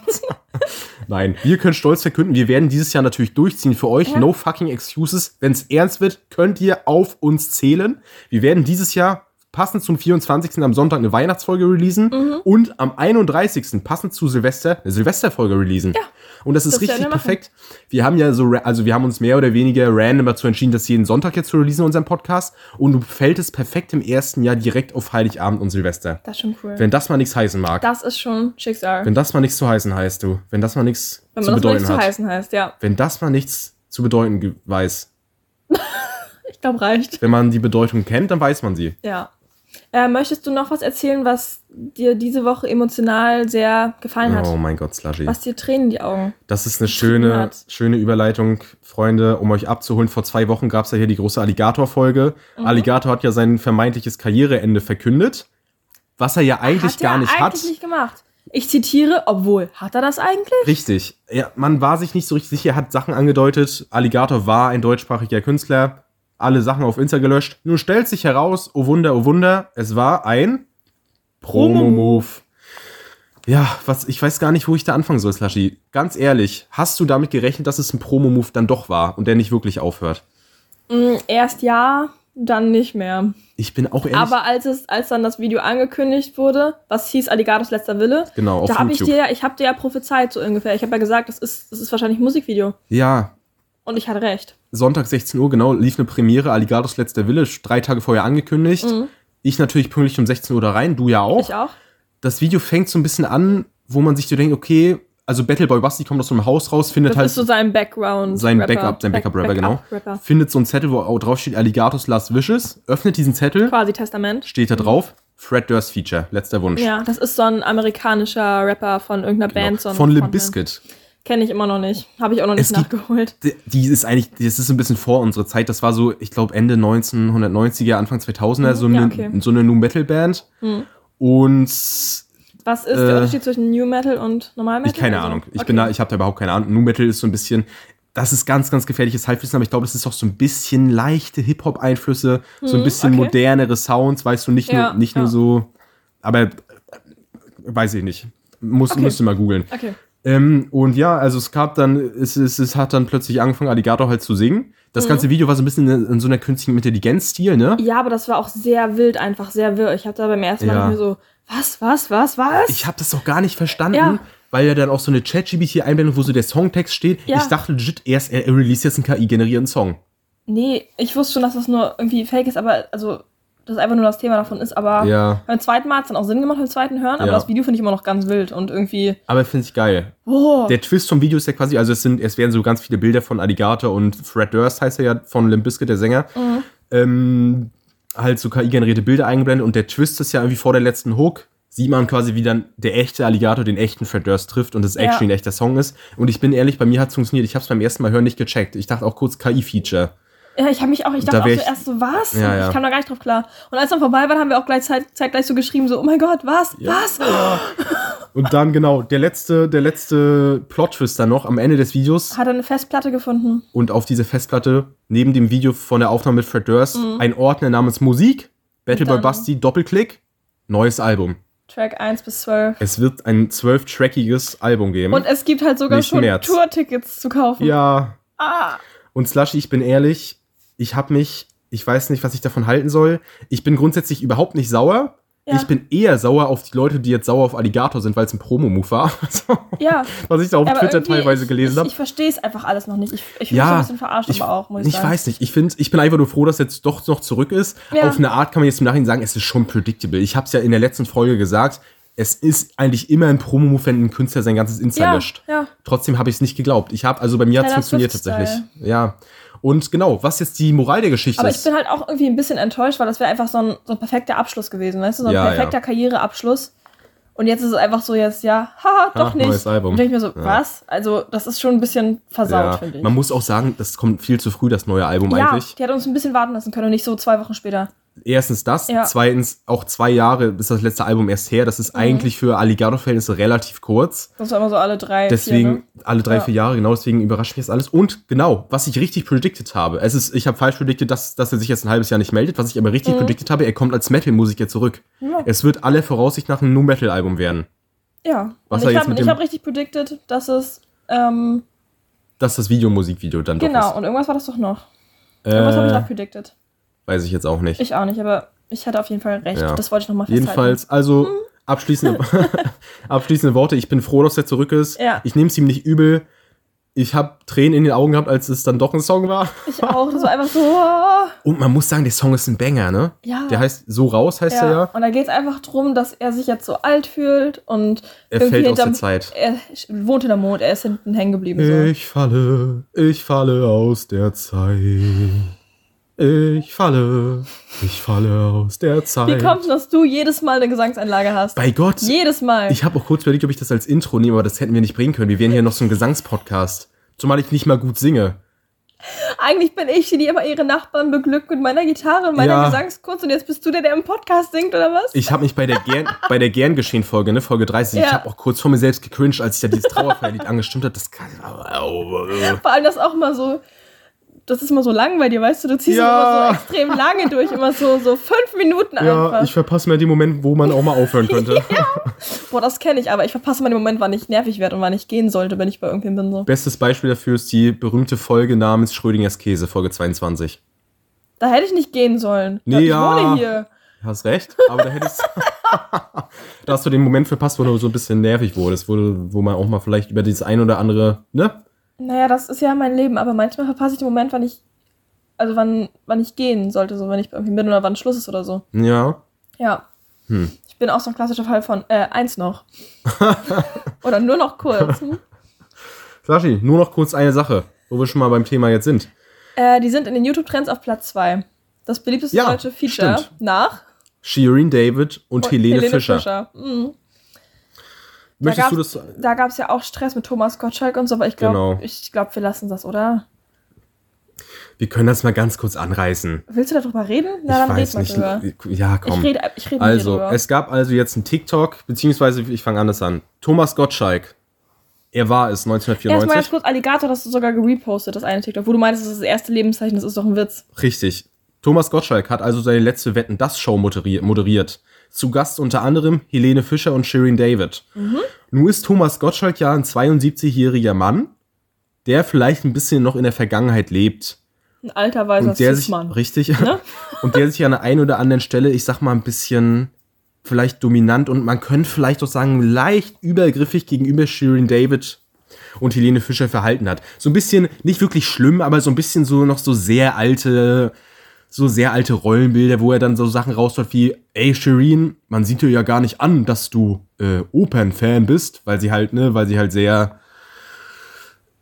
Nein, wir können stolz verkünden, wir werden dieses Jahr natürlich durchziehen für euch. Ja. No fucking excuses. Wenn es ernst wird, könnt ihr auf uns zählen. Wir werden dieses Jahr passend zum 24. am Sonntag eine Weihnachtsfolge releasen Mhm. und am 31. passend zu Silvester eine Silvesterfolge releasen. Ja. Und das ist Das richtig perfekt. Wir haben ja so, also wir haben uns mehr oder weniger random dazu entschieden, das jeden Sonntag jetzt zu releasen in unserem Podcast. Und du fällt es perfekt im ersten Jahr direkt auf Heiligabend und Silvester. Das ist schon cool. Wenn das mal nichts heißen mag. das ist schon Schicksal. wenn das mal nichts zu heißen heißt, du. Wenn das mal nichts Wenn zu bedeuten zu hat heißen heißt, ja. wenn das mal nichts zu bedeuten weiß. Ich glaube, reicht. Wenn man die Bedeutung kennt, dann weiß man sie. Ja. Äh, möchtest du noch was erzählen, was dir diese Woche emotional sehr gefallen hat? Oh mein Gott, Slushy. Was dir Tränen in die Augen. Das ist eine schöne, hat. schöne Überleitung, Freunde, um euch abzuholen. Vor zwei Wochen gab es ja hier die große Alligator-Folge. Mhm. Alligator hat ja sein vermeintliches Karriereende verkündet, was er ja eigentlich hat gar er nicht eigentlich hat. nicht gemacht. Ich zitiere, obwohl, hat er das eigentlich? Richtig. Ja, man war sich nicht so richtig sicher, er hat Sachen angedeutet. Alligator war ein deutschsprachiger Künstler, alle Sachen auf Insta gelöscht. Nun stellt sich heraus, oh Wunder, oh Wunder, es war ein Promo-Move. Ja, was, ich weiß gar nicht, wo ich da anfangen soll, Slushy. Ganz ehrlich, hast du damit gerechnet, dass es ein Promo-Move dann doch war und der nicht wirklich aufhört? Mm, erst ja, dann nicht mehr. Ich bin auch ehrlich. Aber als es, als dann das Video angekündigt wurde, was hieß Alligators letzter Wille, Genau, da habe ich dir, ja- ich habe dir ja prophezeit so ungefähr. Ich habe ja gesagt, das ist, das ist wahrscheinlich ein Musikvideo. ja, Und ich hatte recht. Sonntag 16 Uhr, genau, lief eine Premiere, Alligators letzter Wille, drei Tage vorher angekündigt. Ich natürlich pünktlich um 16 Uhr da rein, du ja auch. Mhm. Ich auch. das Video fängt so ein bisschen an, wo man sich so denkt, okay, also Battleboy Basti kommt aus so einem Haus raus, findet Das halt ist so sein Background. sein Rapper. Backup, sein Back- Backup-Rapper, genau. Backup-Rapper. Findet so einen Zettel, wo auch drauf steht Alligators Last Wishes, öffnet diesen Zettel, Quasi Testament. steht da drauf, Fred Durst Feature, letzter Wunsch. Ja, das ist so ein amerikanischer Rapper von irgendeiner Genau. Band. So Von Limp. Bizkit. Kenne ich immer noch nicht. Habe ich auch noch nicht Es gibt- nachgeholt. Die- Die ist eigentlich, das ist ein bisschen vor unserer Zeit. Das war so, ich glaube, Ende 1990er, Anfang 2000er, so, ja, eine, okay. so eine Nu-Metal-Band. Und Was ist Äh, der Unterschied zwischen New Metal und Normal Metal? Ich keine Also, Ahnung. Ich okay. bin da, ich habe da überhaupt keine Ahnung. Nu Metal ist so ein bisschen, das ist ganz, ganz gefährliches Halbwissen, aber ich glaube, das ist auch so ein bisschen leichte Hip-Hop-Einflüsse, so ein bisschen Hm, okay. modernere Sounds, weißt du, nicht Ja, nur, nicht nur ja. so, aber äh, weiß ich nicht. Muss, Okay. Müsste mal googeln. Okay. Ähm, und ja, also es gab dann, es, es, es hat dann plötzlich angefangen, Alligator halt zu singen. Mhm. Das ganze Video war so ein bisschen in, in so einer künstlichen Intelligenz-Stil, ne? Ja, aber das war auch sehr wild, einfach sehr wirr. Ich habe da beim ersten Mal Ja. mir so, was, was, was, was? Ich habe das doch gar nicht verstanden, Ja. weil ja dann auch so eine Chat-GBT-Einblendung, wo so der Songtext steht. Ja. Ich dachte legit erst, er, er release jetzt einen KI-generierten Song. nee, ich wusste schon, dass das nur irgendwie fake ist, aber also, das einfach nur das Thema davon ist. Aber Ja. beim zweiten Mal hat es dann auch Sinn gemacht, beim zweiten Hören. Aber Ja. das Video finde ich immer noch ganz wild und irgendwie, Aber finde ich geil. oh, Der Twist vom Video ist ja quasi, also es sind, es werden so ganz viele Bilder von Alligator und Fred Durst heißt er ja, von Limp Bizkit, der Sänger. Mhm. Ähm, halt so KI-generierte Bilder eingeblendet und der Twist ist ja irgendwie vor der letzten Hook. Sieht man quasi, wie dann der echte Alligator den echten Fred Durst trifft und es Ja. actually ein echter Song ist. Und ich bin ehrlich, bei mir hat es funktioniert. Ich habe es beim ersten Mal hören nicht gecheckt. Ich dachte auch kurz KI-Feature. Ja, ich habe mich auch, ich Da dachte auch wär so ich- erst so, was? Ja, ja. Ich kam da gar nicht drauf klar. Und als dann vorbei war, haben wir auch gleich zeit, zeitgleich so geschrieben, so, oh mein Gott, was? Was? Und dann genau, der letzte, der letzte Plot-Twist dann noch am Ende des Videos. Hat er eine Festplatte gefunden? und auf diese Festplatte neben dem Video von der Aufnahme mit Fred Durst ein Ordner namens Musik, Battleboy dann- Basti, Doppelklick, neues Album. Track 1 bis 12. Es wird ein zwölftrackiges Album geben. Und es gibt halt sogar schon. Tour-Tickets zu kaufen. ja. Ah. Und Slushy, ich bin ehrlich, ich habe mich, ich weiß nicht, was ich davon halten soll. Ich bin grundsätzlich überhaupt nicht sauer. Ja. Ich bin eher sauer auf die Leute, die jetzt sauer auf Alligator sind, weil es ein Promo-Move war. Also, Ja. was ich da auf Aber Twitter teilweise ich, gelesen ich, habe. Ich verstehe es einfach alles noch nicht. Ich, ich fühle mich so Ja, ein bisschen verarscht, ich, aber auch, muss ich, ich weiß nicht. Ich finde, ich bin einfach nur froh, dass jetzt doch noch zurück ist. Ja. Auf eine Art kann man jetzt im Nachhinein sagen, es ist schon predictable. Ich habe es ja in der letzten Folge gesagt. Es ist eigentlich immer ein Promo-Move, wenn ein Künstler sein ganzes Insta Ja, löscht. ja. Trotzdem habe ich es nicht geglaubt. Ich habe, also bei mir hat es funktioniert tatsächlich. Ja. Und genau, was jetzt die Moral der Geschichte Aber ich ist. bin halt auch irgendwie ein bisschen enttäuscht, weil das wäre einfach so ein, so ein perfekter Abschluss gewesen, weißt du? So ein Ja, perfekter ja. Karriereabschluss. Und jetzt ist es einfach so jetzt, ja, haha, doch Ach, nicht. neues Album. Und denke ich mir so, Ja. was? Also, das ist schon ein bisschen versaut, ja. finde ich. Man muss auch sagen, das kommt viel zu früh, das neue Album ja, eigentlich. die hat uns ein bisschen warten lassen können und nicht so zwei Wochen später. Erstens das, Ja. zweitens auch zwei Jahre ist das letzte Album erst her. Das Mhm. ist eigentlich für Alligator-Verhältnisse relativ kurz. Das war immer so alle drei, Deswegen vier, ne? alle drei, Ja. vier Jahre, genau deswegen überrascht mich das alles. Und genau, was ich richtig predicted habe. Es ist, ich habe falsch predicted, dass, dass er sich jetzt ein halbes Jahr nicht meldet. Was ich aber richtig predicted habe, er kommt als Metal-Musiker zurück. Mhm. Ja. Es wird alle Voraussicht nach ein Nu-Metal-Album werden. Ja. Was und ich habe hab richtig predicted, dass es, ähm, Dass das Video-Musikvideo dann genau, doch ist. und irgendwas war das doch noch. Irgendwas habe ich Äh, noch predicted. Weiß ich jetzt auch nicht. Ich auch nicht, aber ich hatte auf jeden Fall recht. Ja. Das wollte ich nochmal festhalten. Jedenfalls, also abschließende, abschließende Worte. Ich bin froh, dass er zurück ist. Ja. Ich nehme es ihm nicht übel. Ich habe Tränen in den Augen gehabt, als es dann doch ein Song war. Ich auch. Das war einfach so. Und man muss sagen, der Song ist ein Banger, ne? Ja. Der heißt So raus, heißt er Ja. ja. Und da geht es einfach darum, dass er sich jetzt so alt fühlt und Er fällt aus der Zeit. Er wohnt hinterm Mond, er ist hinten hängen geblieben. So. Ich falle, ich falle aus der Zeit. Ich falle, ich falle aus der Zeit. Wie kommt es, dass du jedes Mal eine Gesangseinlage hast? Bei Gott. Jedes Mal. Ich habe auch kurz überlegt, ob ich das als Intro nehme, aber das hätten wir nicht bringen können. Wir wären hier noch so ein Gesangspodcast. Zumal ich nicht mal gut singe. Eigentlich bin ich die, die immer ihre Nachbarn beglückt mit meiner Gitarre und meiner Ja. Gesangskunst und jetzt bist du der, der im Podcast singt, oder was? Ich habe mich bei der Gern, bei der Gern geschehen Folge, ne, Folge 30, ich Ja. habe auch kurz vor mir selbst gecringed, als ich da dieses Trauerfeierlied angestimmt hat. Das kann. Vor allem das auch immer so, das ist immer so lang bei dir, weißt du, du ziehst Ja. immer so extrem lange durch, immer so, so fünf Minuten Ja, einfach. ich verpasse mir den Moment, wo man auch mal aufhören könnte. Boah, das kenne ich, aber ich verpasse mal den Moment, wann ich nervig werde und wann ich gehen sollte, wenn ich bei irgendwem bin. So. Bestes Beispiel dafür ist die berühmte Folge namens Schrödingers Käse, Folge 22. Da hätte ich nicht gehen sollen. Nee, ich ja. wohne hier. Hast recht, aber da hättest da hast du den Moment verpasst, wo du so ein bisschen nervig wurdest, wo, wo man auch mal vielleicht über dieses ein oder andere, ne? Naja, das ist ja mein Leben, aber manchmal verpasse ich den Moment, wann ich, also wann, wann ich gehen sollte, so wenn ich bei irgendwem bin oder wann Schluss ist oder so. Ja. Ja. Hm. Ich bin auch so ein klassischer Fall von, äh, eins noch. oder nur noch kurz. Hm? Sashi, nur noch kurz eine Sache, wo wir schon mal beim Thema jetzt sind. Äh, die sind in den YouTube-Trends auf Platz 2. Das beliebteste Ja, deutsche Feature stimmt. nach Shirin David und Helene, Fischer. Mhm. Möchtest Da du das? Da gab es ja auch Stress mit Thomas Gottschalk und so, aber ich glaube, Genau. ich glaube, wir lassen das, oder? Wir können das mal ganz kurz anreißen. Willst du darüber reden? Na, ich dann weiß red mal nicht. drüber. Ja, Ich komm. rede ich red mit dir also, es gab also jetzt ein TikTok, beziehungsweise ich fange anders an. Thomas Gottschalk. Er war es Erstmal ganz 1994. kurz, Alligator, das du sogar gerepostet, das eine TikTok, wo du meinst, das ist das erste Lebenszeichen, das ist doch ein Witz. Richtig. Thomas Gottschalk hat also seine letzte Wetten das Show moderi- moderiert. Zu Gast unter anderem Helene Fischer und Shirin David. Mhm. Nun ist Thomas Gottschalk ja ein 72-jähriger Mann, der vielleicht ein bisschen noch in der Vergangenheit lebt. Ein alter weißer und der sich Cis-Mann. richtig Ne? und der sich an der einen oder anderen Stelle, ich sag mal ein bisschen vielleicht dominant und man könnte vielleicht auch sagen leicht übergriffig gegenüber Shirin David und Helene Fischer verhalten hat. So ein bisschen nicht wirklich schlimm, aber so ein bisschen so noch so sehr alte so sehr alte Rollenbilder, wo er dann so Sachen raushaut wie, ey Shirin, man sieht dir ja gar nicht an, dass du äh, Opernfan bist, weil sie halt, ne, weil sie halt sehr,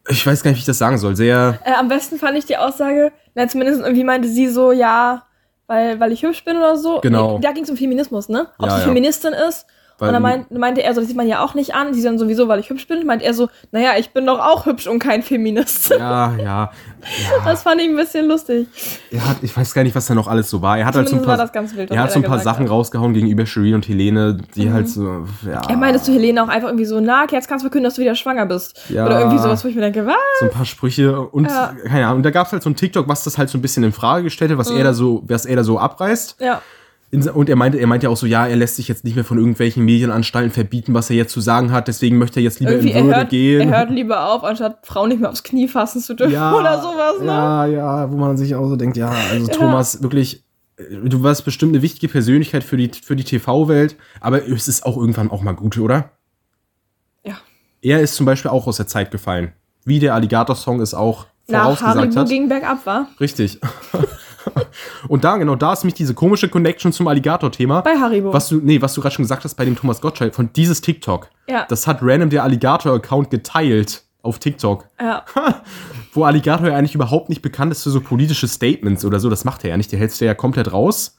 ich weiß gar nicht, wie ich das sagen soll, sehr, Äh, am besten fand ich die Aussage, na, zumindest irgendwie meinte sie so, ja, weil, weil ich hübsch bin oder so. Genau. Da ging es um Feminismus, ne? Ob Ja, sie ja. Feministin ist. Weil- und dann meint, meinte er so, das sieht man ja auch nicht an. Sie dann sowieso, weil ich hübsch bin. Meint er so, naja, ich bin doch auch hübsch und kein Feminist. ja, ja, ja. Das fand ich ein bisschen lustig. Er hat, ich weiß gar nicht, was da noch alles so war. Er hat halt so ein paar, wild, er hat so ein paar Sachen hat. rausgehauen gegenüber Shirin und Helene, die halt so, ja. Er meinte zu Helene auch einfach irgendwie so, na, jetzt kannst du verkünden, dass du wieder schwanger bist. Ja. Oder irgendwie sowas, wo ich mir denke, was? so ein paar Sprüche und Ja. keine Ahnung. Und da gab es halt so ein TikTok, was das halt so ein bisschen in Frage gestellt hat, was Mhm. er da so, was er da so abreißt. Ja. Und er meinte, er meinte ja auch so, ja, er lässt sich jetzt nicht mehr von irgendwelchen Medienanstalten verbieten, was er jetzt zu sagen hat, deswegen möchte er jetzt lieber Irgendwie, in er Würde hört, gehen. er hört lieber auf, anstatt Frauen nicht mehr aufs Knie fassen zu dürfen ja, oder sowas, ne? Ja, ja, wo man sich auch so denkt, ja, also Ja. Thomas, wirklich, äh, du warst bestimmt eine wichtige Persönlichkeit für die, für die TV-Welt, aber es ist auch irgendwann auch mal gut, oder? Ja. Er ist zum Beispiel auch aus der Zeit gefallen. Wie der Alligator-Song es auch Nach vorausgesagt Haribo hat. ging bergab, war. Richtig. Und da, genau, da ist nämlich diese komische Connection zum Alligator-Thema. Bei Haribo. Was du, nee, was du gerade schon gesagt hast bei dem Thomas Gottschalk, von dieses TikTok. Ja. Das hat random der Alligator-Account geteilt auf TikTok. Ja. Wo Alligator ja eigentlich überhaupt nicht bekannt ist für so politische Statements oder so. Das macht er ja nicht. Der hältst du ja komplett raus.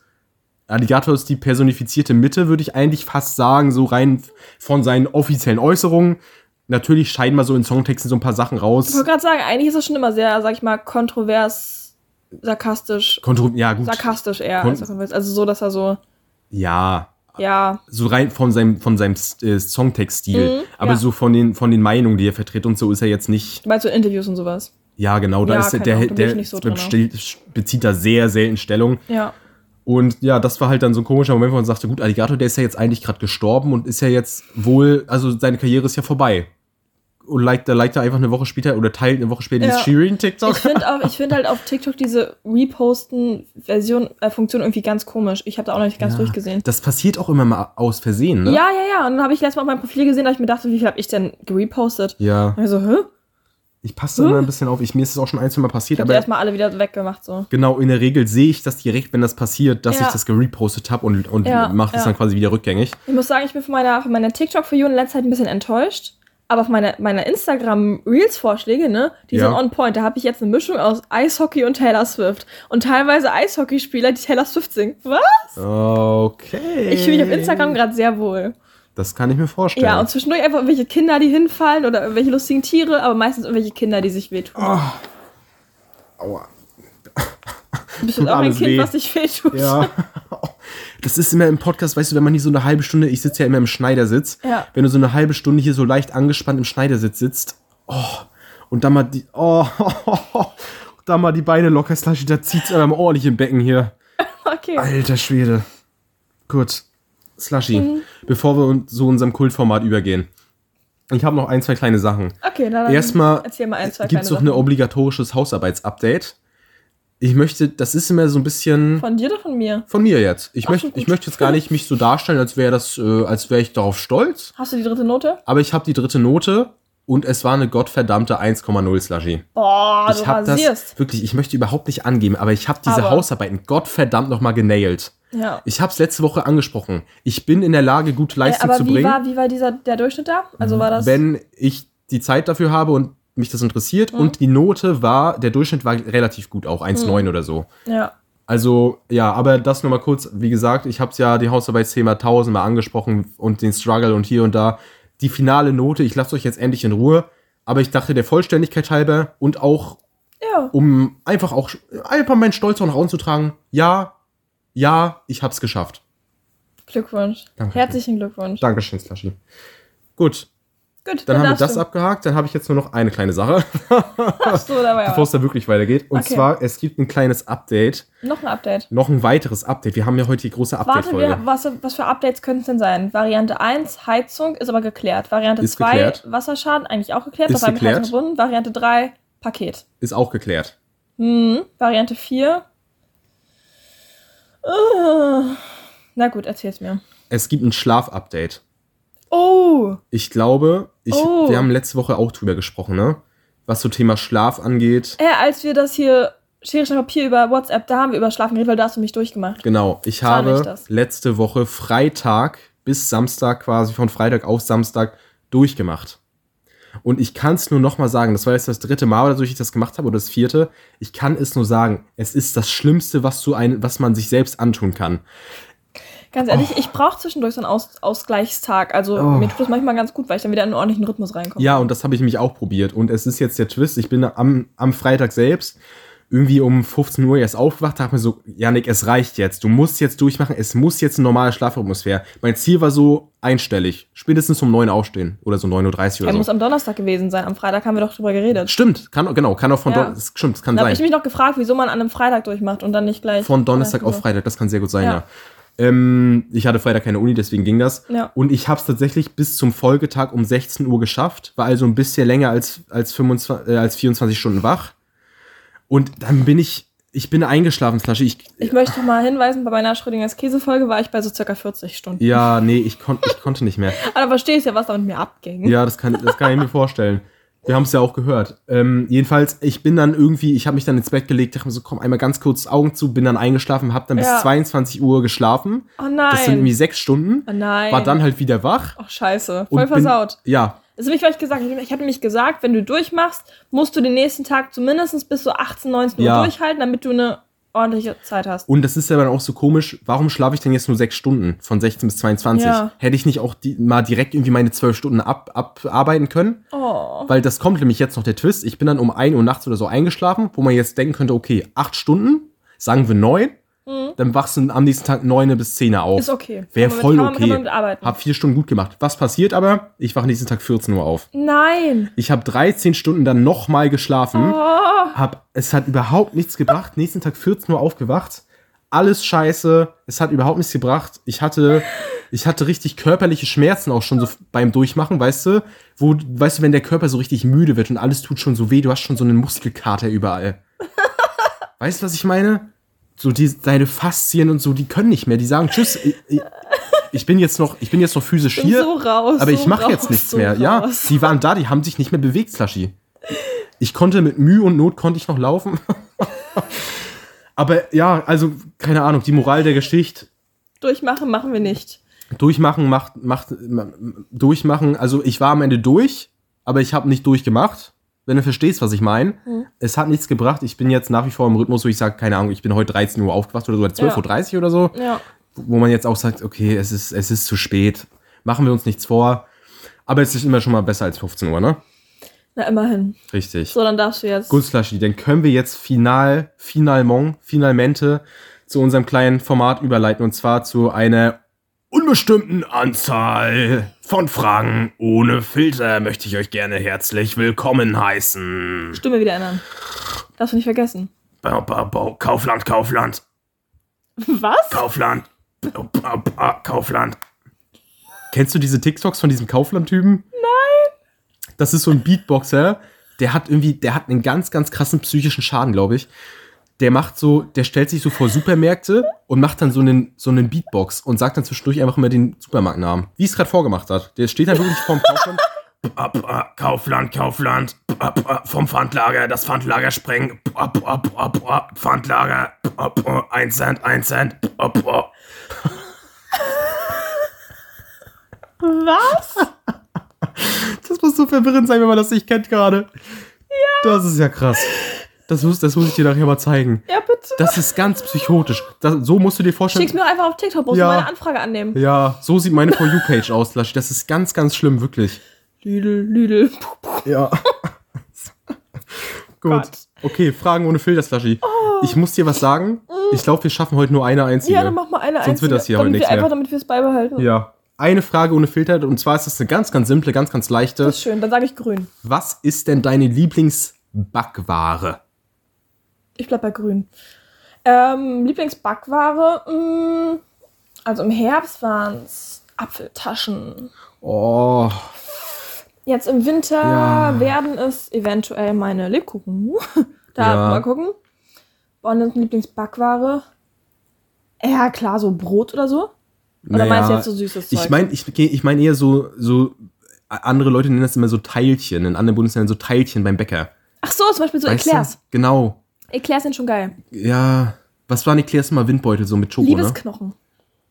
Alligator ist die personifizierte Mitte, würde ich eigentlich fast sagen, so rein von seinen offiziellen Äußerungen. Natürlich scheiden mal so in Songtexten so ein paar Sachen Ich raus. wollte gerade sagen, eigentlich ist es schon immer sehr, sag ich mal, kontrovers, sarkastisch. Kontro ja, gut. Sarkastisch eher. Kon- als. Also so, dass er so, Ja, ja, so rein von seinem, von seinem äh, Songtextstil. Mhm, Aber ja. so von den, von den Meinungen, die er vertritt und so ist er jetzt nicht. du meinst so Interviews und sowas. Ja, genau, da Ja, ist der, der, Ahnung, der, ich nicht so bezieht da sehr selten Stellung. Ja. Und ja, das war halt dann so ein komischer Moment, wo man sagte, gut, Alligator, der ist ja jetzt eigentlich gerade gestorben und ist ja jetzt wohl, also seine Karriere ist ja vorbei. Und liked, da liked einfach eine Woche später oder teilt eine Woche später Ja. dieses Shirin-TikTok. Ich finde ich finde halt auf TikTok diese Reposten-Version, äh, Funktion irgendwie ganz komisch. Ich habe da auch noch nicht ganz Ja, durchgesehen. Das passiert auch immer mal aus Versehen, ne? Ja, ja, ja. Und dann habe ich letztes Mal auf meinem Profil gesehen, dass ich mir dachte, wie viel habe ich denn gerepostet? Ja. Also, hä? Ich passe da immer ein bisschen auf. Ich, mir ist es auch schon ein, zwei Mal passiert, Ich habe erstmal alle wieder weggemacht, so. genau, in der Regel sehe ich das direkt, wenn das passiert, dass Ja. ich das gerepostet habe und, und Ja, mache das ja. dann quasi wieder rückgängig. Ich muss sagen, ich bin von meiner, von meiner TikTok für You in letzter Zeit ein bisschen enttäuscht. Aber auf meiner meine Instagram-Reels-Vorschläge, ne, die Ja. sind on point. Da habe ich jetzt eine Mischung aus Eishockey und Taylor Swift. Und teilweise Eishockeyspieler, die Taylor Swift singen. Was? Okay. Ich fühle mich auf Instagram gerade sehr wohl. Das kann ich mir vorstellen. Ja, und zwischendurch einfach irgendwelche Kinder, die hinfallen oder irgendwelche lustigen Tiere, aber meistens irgendwelche Kinder, die sich wehtun. Aua. Du bist auch ein Kind, weh. was sich wehtut. Ja. Das ist immer im Podcast, weißt du, wenn man hier so eine halbe Stunde, ich sitze ja immer im Schneidersitz, Ja. wenn du so eine halbe Stunde hier so leicht angespannt im Schneidersitz sitzt, oh, und dann mal die, oh, da mal die Beine locker slushy, da zieht's aber mal ordentlich im Becken hier. Okay. Alter Schwede. Gut, Slushy, Mhm. bevor wir uns zu unserem Kultformat übergehen. Ich habe noch ein, zwei kleine Sachen. Okay, na dann Erstmal erzähl mal ein, zwei gibt es kleine noch ein obligatorisches Hausarbeitsupdate. Ich möchte, das ist immer so ein bisschen Von dir oder von mir? von mir jetzt. Ich Ach, möchte, ich möchte jetzt gar nicht mich so darstellen, als wäre das, äh, als wäre ich darauf stolz. Hast du die dritte Note? Aber ich habe die dritte Note und es war eine gottverdammte 1,0 Slushy. Boah, ich du rasierst. das wirklich, ich möchte überhaupt nicht angeben, aber ich habe diese Aber- Hausarbeiten gottverdammt noch mal genailt. Ja. Ich habe es letzte Woche angesprochen. Ich bin in der Lage, gute Äh, Leistung aber zu wie bringen, war, wie war dieser, der Durchschnitt da? Also war das. wenn ich die Zeit dafür habe und mich das interessiert. Mhm. Und die Note war, der Durchschnitt war relativ gut, auch 1,9 oder so. Ja. Also, ja, aber das nochmal kurz, wie gesagt, ich habe es ja die Hausarbeitsthema tausendmal angesprochen und den Struggle und hier und da. Die finale Note, ich lasse euch jetzt endlich in Ruhe, aber ich dachte der Vollständigkeit halber und auch, Ja. um einfach auch, einfach meinen Stolz auch nach außen zu tragen, ja, ja, ich hab's geschafft. Glückwunsch. Danke. Herzlichen Glückwunsch. Dankeschön, Slushy. Gut, Gut, dann haben wir das du. abgehakt, dann habe ich jetzt nur noch eine kleine Sache, Ach so, da war ja bevor es da wirklich weitergeht. Und Okay. zwar, es gibt ein kleines Update, Noch ein Update. noch ein weiteres Update. Wir haben ja heute die große Warte, Update-Folge. wir, was, was für Updates können es denn sein? Variante 1, Heizung, ist aber geklärt. Variante Ist 2, geklärt. Wasserschaden, eigentlich auch geklärt. Ist das geklärt. Verbunden. Variante 3, Paket. Ist auch geklärt. Hm. Variante 4. Uh. Na gut, erzähl's mir. Es gibt ein Schlaf-Update. Oh, Ich glaube, ich, Oh. wir haben letzte Woche auch drüber gesprochen, ne? Was so Thema Schlaf angeht. äh, als wir das hier Schere, Stein, Papier über WhatsApp, da haben wir über Schlafen geredet, weil da hast du mich durchgemacht. Genau, ich war habe das. letzte Woche Freitag bis Samstag quasi von Freitag auf Samstag durchgemacht. Und ich kann es nur noch mal sagen, das war jetzt das dritte Mal, so ich das gemacht habe, oder das vierte. Ich kann es nur sagen, es ist das Schlimmste, was, so ein, was man sich selbst antun kann. Ganz ehrlich, ich brauche zwischendurch so einen Aus Ausgleichstag. Also Oh. mir tut das manchmal ganz gut, weil ich dann wieder in einen ordentlichen Rhythmus reinkomme. Ja, und das habe ich mich auch probiert. Und es ist jetzt der Twist. Ich bin am, am Freitag selbst irgendwie um 15 Uhr erst aufgewacht, dachte mir so, Janik, es reicht jetzt. Du musst jetzt durchmachen. Es muss jetzt ein normaler Schlafrhythmus werden. Mein Ziel war so einstellig. Spätestens um 9 aufstehen. Oder so 9.30 Uhr Er oder muss so. am Donnerstag gewesen sein. Am Freitag haben wir doch drüber geredet. Stimmt, kann, genau, kann auch von Ja. Don das stimmt, das kann Da habe sein. ich mich noch gefragt, wieso man an einem Freitag durchmacht und dann nicht gleich. Von Donnerstag auf. Freitag, das kann sehr gut sein, ja. Ja. Ähm, ich hatte Freitag keine Uni, deswegen ging das. Ja. Und ich habe es tatsächlich bis zum Folgetag um 16 Uhr geschafft, war also ein bisschen länger als, als, 25, äh, als 24 Stunden wach. Und dann bin ich, ich bin eingeschlafen, Slushy. Ich, Ich möchte mal hinweisen, bei meiner Schrödingers Käsefolge war ich bei so circa 40 Stunden. ja, nee, ich, kon, ich konnte nicht mehr. Aber verstehst ja, was da mit mir abging. Ja, das kann, das kann ich mir vorstellen. Wir haben es ja auch gehört. Ähm, jedenfalls, ich bin dann irgendwie, ich habe mich dann ins Bett gelegt, dachte mir so, komm, einmal ganz kurz Augen zu, bin dann eingeschlafen, habe dann bis Ja. 22 Uhr geschlafen. Oh nein. Das sind irgendwie sechs Stunden. oh nein. War dann halt wieder wach. Ach, scheiße. Voll bin- versaut. Ja, Das habe ich vielleicht gesagt. Ich, ich hatte nämlich gesagt, wenn du durchmachst, musst du den nächsten Tag zumindest bis so 18, 19 Uhr Ja. durchhalten, damit du eine ordentliche Zeit hast. Und das ist ja dann auch so komisch, warum schlafe ich denn jetzt nur sechs Stunden von 16 bis 22? Ja. Hätte ich nicht auch die, mal direkt irgendwie meine zwölf Stunden ab, abarbeiten können? Oh. Weil das kommt nämlich jetzt noch der Twist. Ich bin dann um 1 Uhr nachts oder so eingeschlafen, wo man jetzt denken könnte, okay, acht Stunden, sagen wir neun, dann wachst du am nächsten Tag neune bis 10 auf. Mhm. Ist okay. Wäre voll okay. Hab vier Stunden gut gemacht. Was passiert aber? Ich wache nächsten Tag 14 Uhr auf. Nein. Ich habe 13 Stunden dann nochmal geschlafen. Oh. Hab, es hat überhaupt nichts gebracht. Nächsten Tag 14 Uhr aufgewacht. Alles scheiße. Es hat überhaupt nichts gebracht. Ich hatte, ich hatte richtig körperliche Schmerzen auch schon so beim Durchmachen, weißt du? Wo, weißt du, wenn der Körper so richtig müde wird und alles tut schon so weh, du hast schon so einen Muskelkater überall. weißt du, was ich meine? So die, deine Faszien und so, die können nicht mehr. Die sagen Tschüss. Ich, ich, bin jetzt noch, ich bin jetzt noch physisch hier. so raus. Aber so ich mache raus, jetzt nichts so mehr. Ja, raus. die waren da, die haben sich nicht mehr bewegt, Slushy. Ich konnte mit Mühe und Not konnte ich noch laufen. Aber ja, also keine Ahnung, die Moral der Geschichte Durchmachen machen wir nicht. durchmachen macht macht durchmachen, also ich war am Ende durch, aber ich habe nicht durchgemacht. Wenn du verstehst, was ich meine. Mhm. Es hat nichts gebracht. Ich bin jetzt nach wie vor im Rhythmus, wo ich sage, keine Ahnung, ich bin heute 13 Uhr aufgewacht oder so, oder 12.30 Uhr oder so. Ja. Wo man jetzt auch sagt, okay, es ist, es ist zu spät. Machen wir uns nichts vor. Aber es ist immer schon mal besser als 15 Uhr, ne? Na, immerhin. Richtig. So, dann darfst du jetzt. Gut, Slushy, dann können wir jetzt final, finalement, finalmente zu unserem kleinen Format überleiten und zwar zu einer unbestimmten Anzahl von Fragen ohne Filter möchte ich euch gerne herzlich willkommen heißen. Stimme wieder ändern. Darfst du nicht vergessen. Kaufland, Kaufland, Was? Kaufland. Kaufland. Kennst du diese TikToks von diesem Kaufland-Typen? Nein. Das ist so ein Beatboxer, der hat irgendwie, der hat einen ganz, ganz krassen psychischen Schaden, glaube ich. Der macht so, der stellt sich so vor Supermärkte und macht dann so einen, so einen Beatbox und sagt dann zwischendurch einfach immer den Supermarktnamen. Wie es gerade vorgemacht hat. Der steht dann wirklich vorm Kaufland. Kaufland, Kaufland, vom Pfandlager, das Pfandlager sprengen, Pfandlager, ein Cent, ein Cent, Was? Das muss so verwirrend sein, wenn man das nicht kennt gerade. Ja. Das ist ja krass. Das muss, das muss ich dir nachher mal zeigen. Ja, bitte. Das ist ganz psychotisch. Das, so musst du dir vorstellen. Schick's mir einfach auf TikTok, musst Ja. du meine Anfrage annehmen. Ja, so sieht meine For You-Page aus, Laschi. Das ist ganz, ganz schlimm, wirklich. Lüdel, Lüdel. Ja. Gut. Gott. Okay, Fragen ohne Filter, Slushy. Ich muss dir was sagen. Ich glaube, wir schaffen heute nur eine einzige. Ja, dann mach mal eine Sonst wird einzige, das hier heute nichts einfach, mehr. damit wir es beibehalten. Ja. Eine Frage ohne Filter. Und zwar ist das eine ganz, ganz simple, ganz, ganz leichte. Das ist schön, dann sage ich grün. Was ist denn deine Lieblingsbackware? Ich bleib bei grün. Ähm, Lieblingsbackware, mh, also im Herbst waren's Apfeltaschen. Oh, Jetzt im Winter Ja. werden es eventuell meine Lebkuchen. da Ja. mal gucken. Und dann Lieblingsbackware. Ja, klar, so Brot oder so. Oder meinst du jetzt so süßes Zeug? Ich meine ich, ich mein eher so, so, andere Leute nennen das immer so Teilchen, in anderen Bundesländern so Teilchen beim Bäcker. Ach so, zum Beispiel so Weißt Eclairs. Du? Genau. Eclairs sind schon geil. Ja. Was waren Eclairs mal Windbeutel so mit Schoko, ne? Liebesknochen.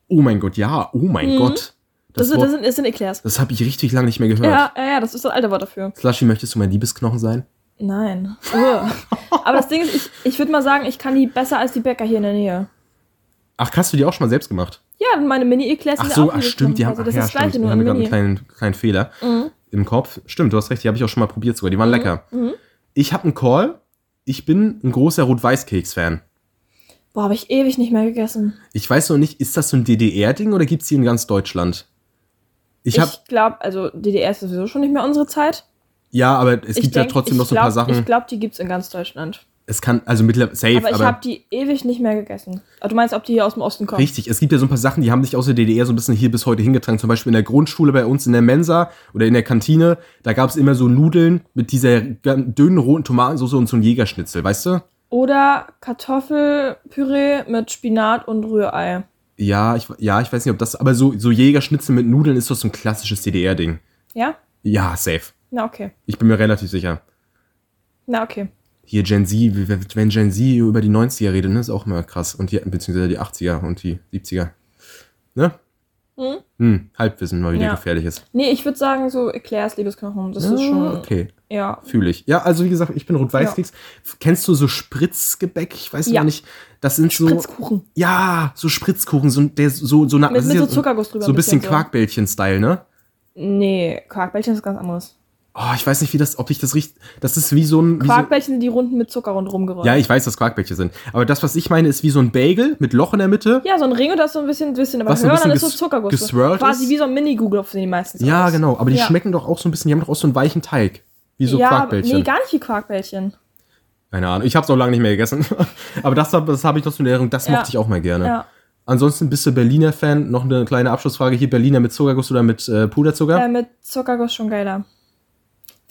Oh mein Gott, ja. Oh mein Mhm. Gott. Das, Das, sind, Wort, das, sind, das sind Eclairs. das habe ich richtig lange nicht mehr gehört. Ja, ja, ja, das ist das alte Wort dafür. Slushy, möchtest du mein Liebesknochen sein? Nein. Aber das Ding ist, ich, ich würde mal sagen, ich kann die besser als die Bäcker hier in der Nähe. Ach, hast du die auch schon mal selbst gemacht? Ja, meine Mini-Eclairs Ach sind so, auch ach stimmt, die haben, also das ach, ist stimmt, die nur haben in gerade einen kleinen, kleinen Fehler Mhm. im Kopf. Stimmt, du hast recht, die habe ich auch schon mal probiert sogar. Die waren lecker. Mhm. Ich habe einen Call. Ich bin ein großer Rot-Weiß-Keks-Fan. Boah, habe ich ewig nicht mehr gegessen. Ich weiß noch nicht, ist das so ein DDR-Ding oder gibt es die in ganz Deutschland? Ich Ich, glaube, also DDR ist sowieso schon nicht mehr unsere Zeit. ja, aber es ich gibt ja denk- trotzdem ich noch so ein paar Sachen. Ich glaube, die gibt's in ganz Deutschland. Es kann, also mittlerweile, safe, aber aber, ich habe die ewig nicht mehr gegessen. Aber du meinst, ob die hier aus dem Osten kommen? richtig, es gibt ja so ein paar Sachen, die haben sich aus der DDR so ein bisschen hier bis heute hingetragen. Zum Beispiel in der Grundschule bei uns in der Mensa oder in der Kantine, da gab es immer so Nudeln mit dieser dünnen roten Tomatensauce und so ein Jägerschnitzel, weißt du? Oder Kartoffelpüree mit Spinat und Rührei. Ja, ich, ja, ich weiß nicht, ob das, aber so, so Jägerschnitzel mit Nudeln ist doch so ein klassisches DDR-Ding. Ja? Ja, safe. Na, okay. Ich bin mir relativ sicher. Na, okay. Hier Gen Z, wenn Gen Z über die 90er redet, ne, ist auch immer krass. Und die, beziehungsweise die 80er und die 70er. Ne? Hm? Hm, Halbwissen mal wieder Ja. gefährlich ist. Nee, ich würde sagen, so Eclairs, Liebesknochen. Das ist schon. Okay, Ja. fühle ich. Ja, also wie gesagt, ich bin Rot-Weiß-Keks. Kennst du so Spritzgebäck? Ich weiß Ja. noch nicht. Das sind so. Spritzkuchen. Ja, so Spritzkuchen, so, der so, so, na- Mit- mit ja so Zuckerguss drüber So ein bisschen bisschen. Quarkbällchen-Style, ne? Nee, Quarkbällchen ist ganz anderes. Oh, ich weiß nicht, wie das, ob ich das richtig. Das ist wie so ein. So, Quarkbällchen sind die runden mit Zucker rundherum gerollt. ja, ich weiß, dass Quarkbällchen sind. Aber das, was ich meine, ist wie so ein Bagel mit Loch in der Mitte. Ja, so ein Ring und das ist so ein bisschen, bisschen aber Was so ein höher, dann ist bisschen so Zuckerguss. Quasi ist? wie so ein Mini-Google auf die meistens Ja, aus. genau. Aber die Ja. schmecken doch auch so ein bisschen, die haben doch auch so einen weichen Teig. Wie so ja, Quarkbällchen. Nee, gar nicht wie Quarkbällchen. Keine Ahnung. Ich habe es auch lange nicht mehr gegessen. aber das, das habe ich noch so in Erinnerung. Das Ja. mochte ich auch mal gerne. Ja. Ansonsten bist du Berliner Fan. Noch eine kleine Abschlussfrage hier. Berliner mit Zuckerguss oder mit äh, Puderzucker? Äh, mit Zuckerguss schon geiler.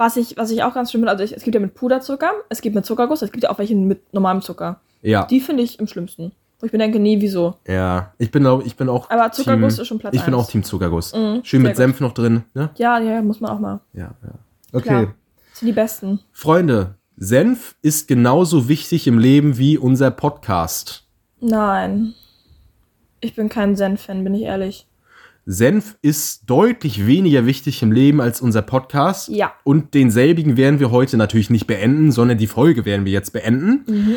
Was ich, was ich auch ganz schlimm finde, also ich, es gibt ja mit Puderzucker, es gibt mit Zuckerguss, es gibt ja auch welche mit normalem Zucker. ja. Die finde ich im schlimmsten. Wo ich mir denke, nee, wieso? Ja. Ich bin auch, ich bin auch. Aber Zuckerguss Team, ist schon Platz Ich bin eins. auch Team Zuckerguss. Mhm, Schön mit Senf noch drin. Ne? Ja, ja, muss man auch mal. Ja, ja. Okay. Klar. Sind die besten. Freunde, Senf ist genauso wichtig im Leben wie unser Podcast. Nein. Ich bin kein Senf-Fan, bin ich ehrlich. Senf ist deutlich weniger wichtig im Leben als unser Podcast. Ja. Und denselbigen werden wir heute natürlich nicht beenden, sondern die Folge werden wir jetzt beenden. Mhm.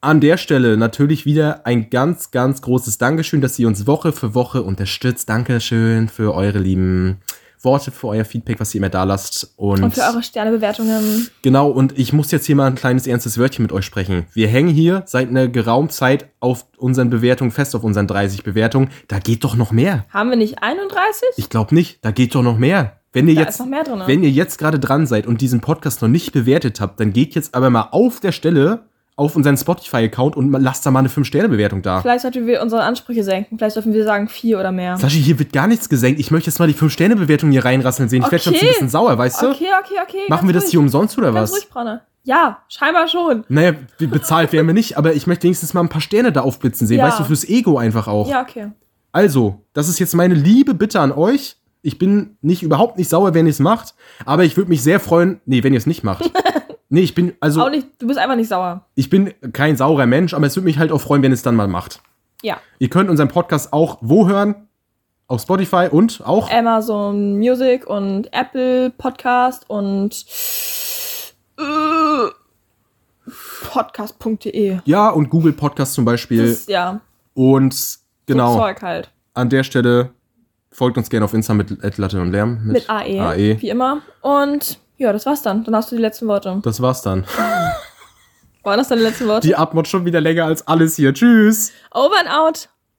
An der Stelle natürlich wieder ein ganz, ganz großes Dankeschön, dass ihr uns Woche für Woche unterstützt. Dankeschön für eure lieben Worte, für euer Feedback, was ihr immer da lasst. Und, Und für eure Sternebewertungen. genau, und ich muss jetzt hier mal ein kleines ernstes Wörtchen mit euch sprechen. Wir hängen hier seit einer geraumen Zeit auf unseren Bewertungen fest, auf unseren 30 Bewertungen. Da geht doch noch mehr. Haben wir nicht 31? Ich glaube nicht, da geht doch noch mehr. Wenn ihr Da jetzt, drin. wenn ihr jetzt gerade dran seid und diesen Podcast noch nicht bewertet habt, dann geht jetzt aber mal auf der Stelle auf unseren Spotify-Account und lasst da mal eine 5-Sterne-Bewertung da. Vielleicht sollten wir unsere Ansprüche senken. Vielleicht dürfen wir sagen vier oder mehr. Sascha, hier wird gar nichts gesenkt. Ich möchte jetzt mal die 5-Sterne-Bewertung hier reinrasseln sehen. Ich werde schon Okay. ein bisschen sauer, weißt du? Okay, okay, okay. Machen wir das ruhig. hier umsonst oder Ganz was? ruhig. Ja, scheinbar schon. Naja, bezahlt werden wir nicht, aber ich möchte wenigstens mal ein paar Sterne da aufblitzen sehen. Ja. Weißt du, fürs Ego einfach auch. Ja, okay. Also, das ist jetzt meine liebe Bitte an euch. Ich bin nicht überhaupt nicht sauer, wenn ihr es macht, aber ich würde mich sehr freuen, nee, wenn ihr es nicht macht. nee, ich bin also Auch nicht, du bist einfach nicht sauer. ich bin kein saurer Mensch, aber es würde mich halt auch freuen, wenn ihr es dann mal macht. Ja. Ihr könnt unseren Podcast auch wo hören? Auf Spotify und auch Amazon Music und Apple Podcast und äh, podcast.de. ja und Google Podcast zum Beispiel Das, ja, und so genau Zeug halt. an der Stelle folgt uns gerne auf Insta mit Latte und Lärm Mit AE, AE. wie immer. Und ja, das war's dann. Dann hast du die letzten Worte. Das war's dann. Waren das deine letzten Worte? Die Abmod schon wieder länger als alles hier. Tschüss. Over and out.